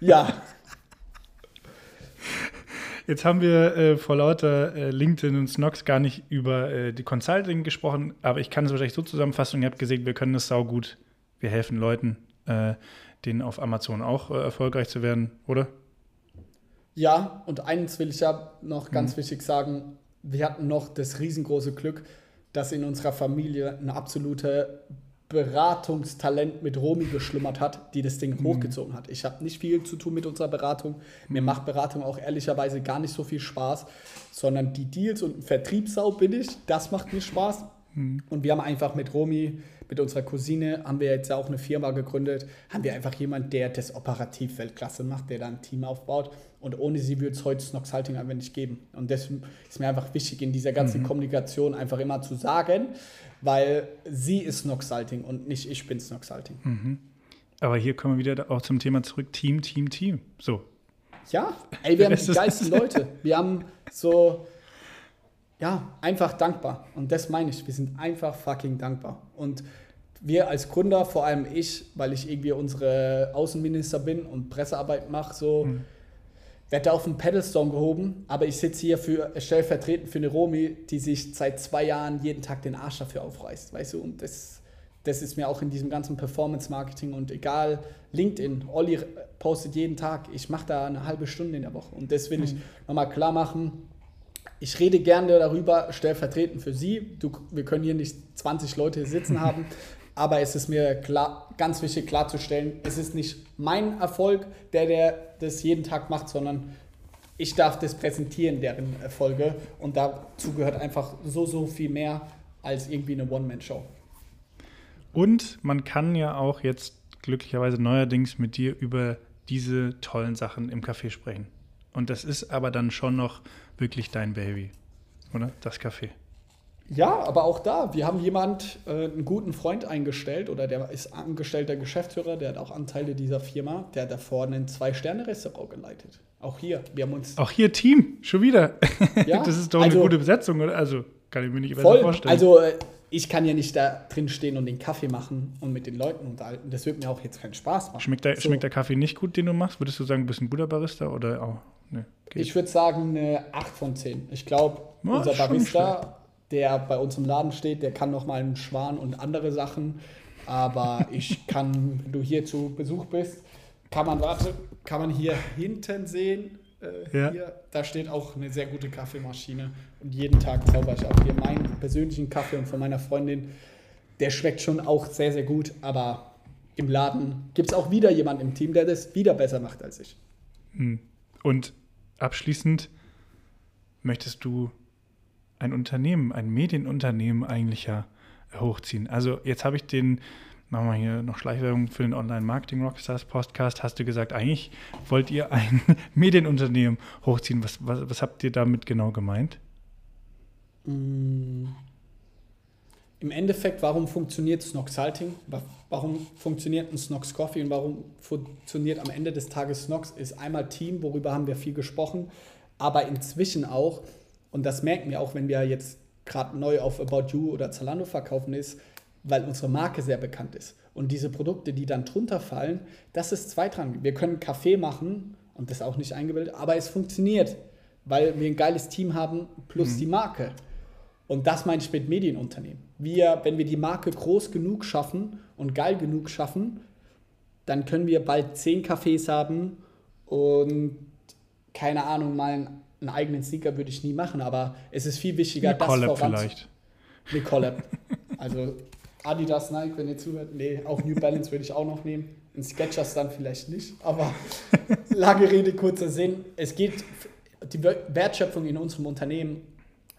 Ja. Jetzt haben wir äh, vor lauter äh, LinkedIn und Snox gar nicht über äh, die Consulting gesprochen, aber ich kann es wahrscheinlich so zusammenfassen. Ihr habt gesehen, wir können das saugut. Wir helfen Leuten, äh, denen auf Amazon auch äh, erfolgreich zu werden, oder? Ja, und eins will ich ja noch ganz mhm. wichtig sagen. Wir hatten noch das riesengroße Glück, dass in unserer Familie eine absolute Beratungstalent mit Romi geschlummert hat, die das Ding mhm. hochgezogen hat. Ich habe nicht viel zu tun mit unserer Beratung. Mir macht Beratung auch ehrlicherweise gar nicht so viel Spaß, sondern die Deals und Vertriebssau bin ich, das macht mir Spaß. Mhm. Und wir haben einfach mit Romi, mit unserer Cousine, haben wir jetzt ja auch eine Firma gegründet, haben wir einfach jemanden, der das operativ Weltklasse macht, der da ein Team aufbaut. Und ohne sie würde es heute Snox Halting einfach nicht geben. Und das ist mir einfach wichtig, in dieser ganzen mhm. Kommunikation einfach immer zu sagen, weil sie ist Snoxalting und nicht ich bin Snoxalting. Mhm. Aber hier kommen wir wieder auch zum Thema zurück: Team, Team, Team. So. Ja, ey, wir haben die geilsten Leute. Wir haben so, ja, einfach dankbar. Und das meine ich. Wir sind einfach fucking dankbar. Und wir als Gründer, vor allem ich, weil ich irgendwie unsere Außenminister bin und Pressearbeit mache, so. Mhm werde auf den Pedalstone gehoben, aber ich sitze hier für stellvertretend für eine Romi, die sich seit zwei Jahren jeden Tag den Arsch dafür aufreißt, weißt du? Und das, das ist mir auch in diesem ganzen Performance-Marketing und egal, LinkedIn, Olli postet jeden Tag, ich mache da eine halbe Stunde in der Woche und das will mhm. ich nochmal klar machen. Ich rede gerne darüber, stellvertretend für Sie. Du, wir können hier nicht 20 Leute sitzen haben, aber es ist mir klar, ganz wichtig klarzustellen, es ist nicht mein Erfolg, der, der das jeden Tag macht, sondern ich darf das präsentieren, deren Erfolge. Und dazu gehört einfach so, so viel mehr als irgendwie eine One-Man-Show. Und man kann ja auch jetzt glücklicherweise neuerdings mit dir über diese tollen Sachen im Café sprechen. Und das ist aber dann schon noch wirklich dein Baby, oder? Das Café. Ja, aber auch da, wir haben jemand, äh, einen guten Freund eingestellt oder der ist angestellter Geschäftsführer, der hat auch Anteile dieser Firma, der hat davor ein Zwei-Sterne-Restaurant geleitet. Auch hier, wir haben uns. Auch hier Team, schon wieder. Ja, das ist doch eine also, gute Besetzung, oder? Also. Kann ich mir nicht Voll. vorstellen. Also äh, ich kann ja nicht da drin stehen und den Kaffee machen und mit den Leuten unterhalten. Das wird mir auch jetzt keinen Spaß machen. Schmeckt der, so. schmeckt der Kaffee nicht gut, den du machst? Würdest du sagen, du bist ein guter Barista oder auch? Nee, ich würde sagen eine 8 von 10. Ich glaube, unser Barista, der bei uns im Laden steht, der kann noch mal einen Schwan und andere Sachen. Aber ich kann, wenn du hier zu Besuch bist, kann man, warte, kann man hier hinten sehen, äh, ja. hier, da steht auch eine sehr gute Kaffeemaschine. Und jeden Tag zauber ich auch hier meinen persönlichen Kaffee und von meiner Freundin. Der schmeckt schon auch sehr, sehr gut. Aber im Laden gibt es auch wieder jemanden im Team, der das wieder besser macht als ich. Hm. Und abschließend möchtest du ein Unternehmen, ein Medienunternehmen eigentlich ja hochziehen. Also jetzt habe ich den machen wir hier noch Schleichwerbung für den Online-Marketing Rockstars Podcast, hast du gesagt, eigentlich wollt ihr ein Medienunternehmen hochziehen. Was, was, was habt ihr damit genau gemeint? Mm. Im Endeffekt, warum funktioniert Snox Salting? Warum funktioniert ein Snox Coffee und warum funktioniert am Ende des Tages Snox? Ist einmal Team, worüber haben wir viel gesprochen, aber inzwischen auch, und das merken wir auch, wenn wir jetzt gerade neu auf About You oder Zalando verkaufen, ist, weil unsere Marke sehr bekannt ist. Und diese Produkte, die dann drunter fallen, das ist zweitrangig. Wir können Kaffee machen und das auch nicht eingebildet, aber es funktioniert, weil wir ein geiles Team haben plus mhm. die Marke. Und das meine ich mit Medienunternehmen. Wir, wenn wir die Marke groß genug schaffen und geil genug schaffen, dann können wir bald zehn Cafés haben und keine Ahnung, mal einen, einen eigenen Sneaker würde ich nie machen, aber es ist viel wichtiger, Eine das Collab voran vielleicht. Eine Collab. Also Adidas, Nike, wenn ihr zuhört. Nee, auch New Balance würde ich auch noch nehmen. In Sketchers dann vielleicht nicht. Aber lange Rede, kurzer Sinn. Es geht, die Wertschöpfung in unserem Unternehmen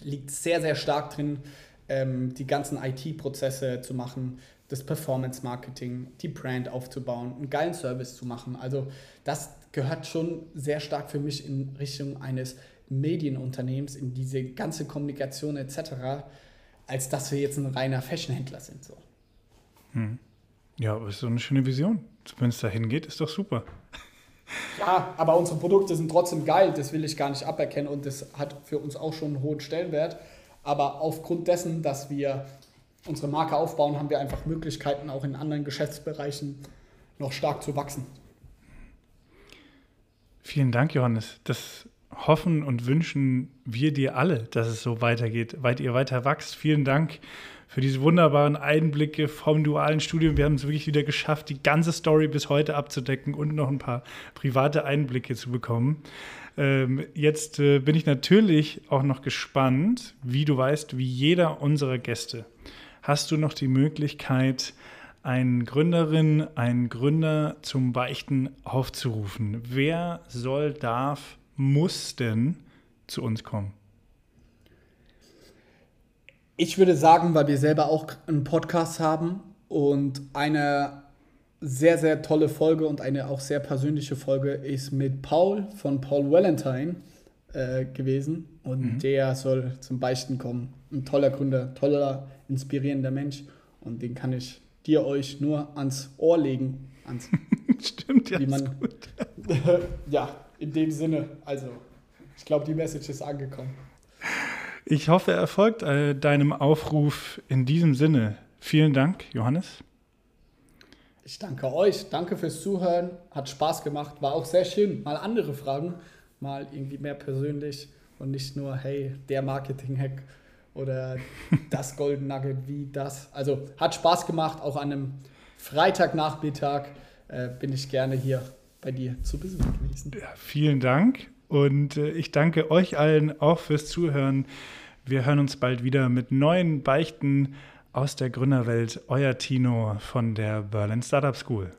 liegt sehr, sehr stark drin, ähm, die ganzen IT-Prozesse zu machen, das Performance-Marketing, die Brand aufzubauen, einen geilen Service zu machen. Also das gehört schon sehr stark für mich in Richtung eines Medienunternehmens, in diese ganze Kommunikation etc als dass wir jetzt ein reiner Fashionhändler sind. So. Hm. Ja, aber ist so eine schöne Vision. Wenn es dahin geht, ist doch super. Ja, aber unsere Produkte sind trotzdem geil, das will ich gar nicht aberkennen und das hat für uns auch schon einen hohen Stellenwert. Aber aufgrund dessen, dass wir unsere Marke aufbauen, haben wir einfach Möglichkeiten, auch in anderen Geschäftsbereichen noch stark zu wachsen. Vielen Dank, Johannes. Das hoffen und wünschen wir dir alle, dass es so weitergeht, weit ihr weiter wachst. Vielen Dank für diese wunderbaren Einblicke vom dualen Studium. Wir haben es wirklich wieder geschafft, die ganze Story bis heute abzudecken und noch ein paar private Einblicke zu bekommen. Ähm, jetzt äh, bin ich natürlich auch noch gespannt, wie du weißt, wie jeder unserer Gäste. Hast du noch die Möglichkeit, eine Gründerin, einen Gründer zum Beichten aufzurufen? Wer soll, darf muss denn zu uns kommen? Ich würde sagen, weil wir selber auch einen Podcast haben und eine sehr, sehr tolle Folge und eine auch sehr persönliche Folge ist mit Paul von Paul Valentine äh, gewesen. Und mhm. der soll zum Beichten kommen. Ein toller Gründer, toller, inspirierender Mensch. Und den kann ich dir euch nur ans Ohr legen. Ans, Stimmt, ja. Wie man, ja, in dem Sinne, also ich glaube, die Message ist angekommen. Ich hoffe, er folgt äh, deinem Aufruf in diesem Sinne. Vielen Dank, Johannes. Ich danke euch. Danke fürs Zuhören. Hat Spaß gemacht. War auch sehr schön. Mal andere Fragen. Mal irgendwie mehr persönlich und nicht nur, hey, der Marketing-Hack oder das Golden Nugget wie das. Also hat Spaß gemacht. Auch an einem Freitagnachmittag äh, bin ich gerne hier bei dir zu Besuch gewesen. Ja, vielen Dank und äh, ich danke euch allen auch fürs Zuhören. Wir hören uns bald wieder mit neuen Beichten aus der Gründerwelt. Euer Tino von der Berlin Startup School.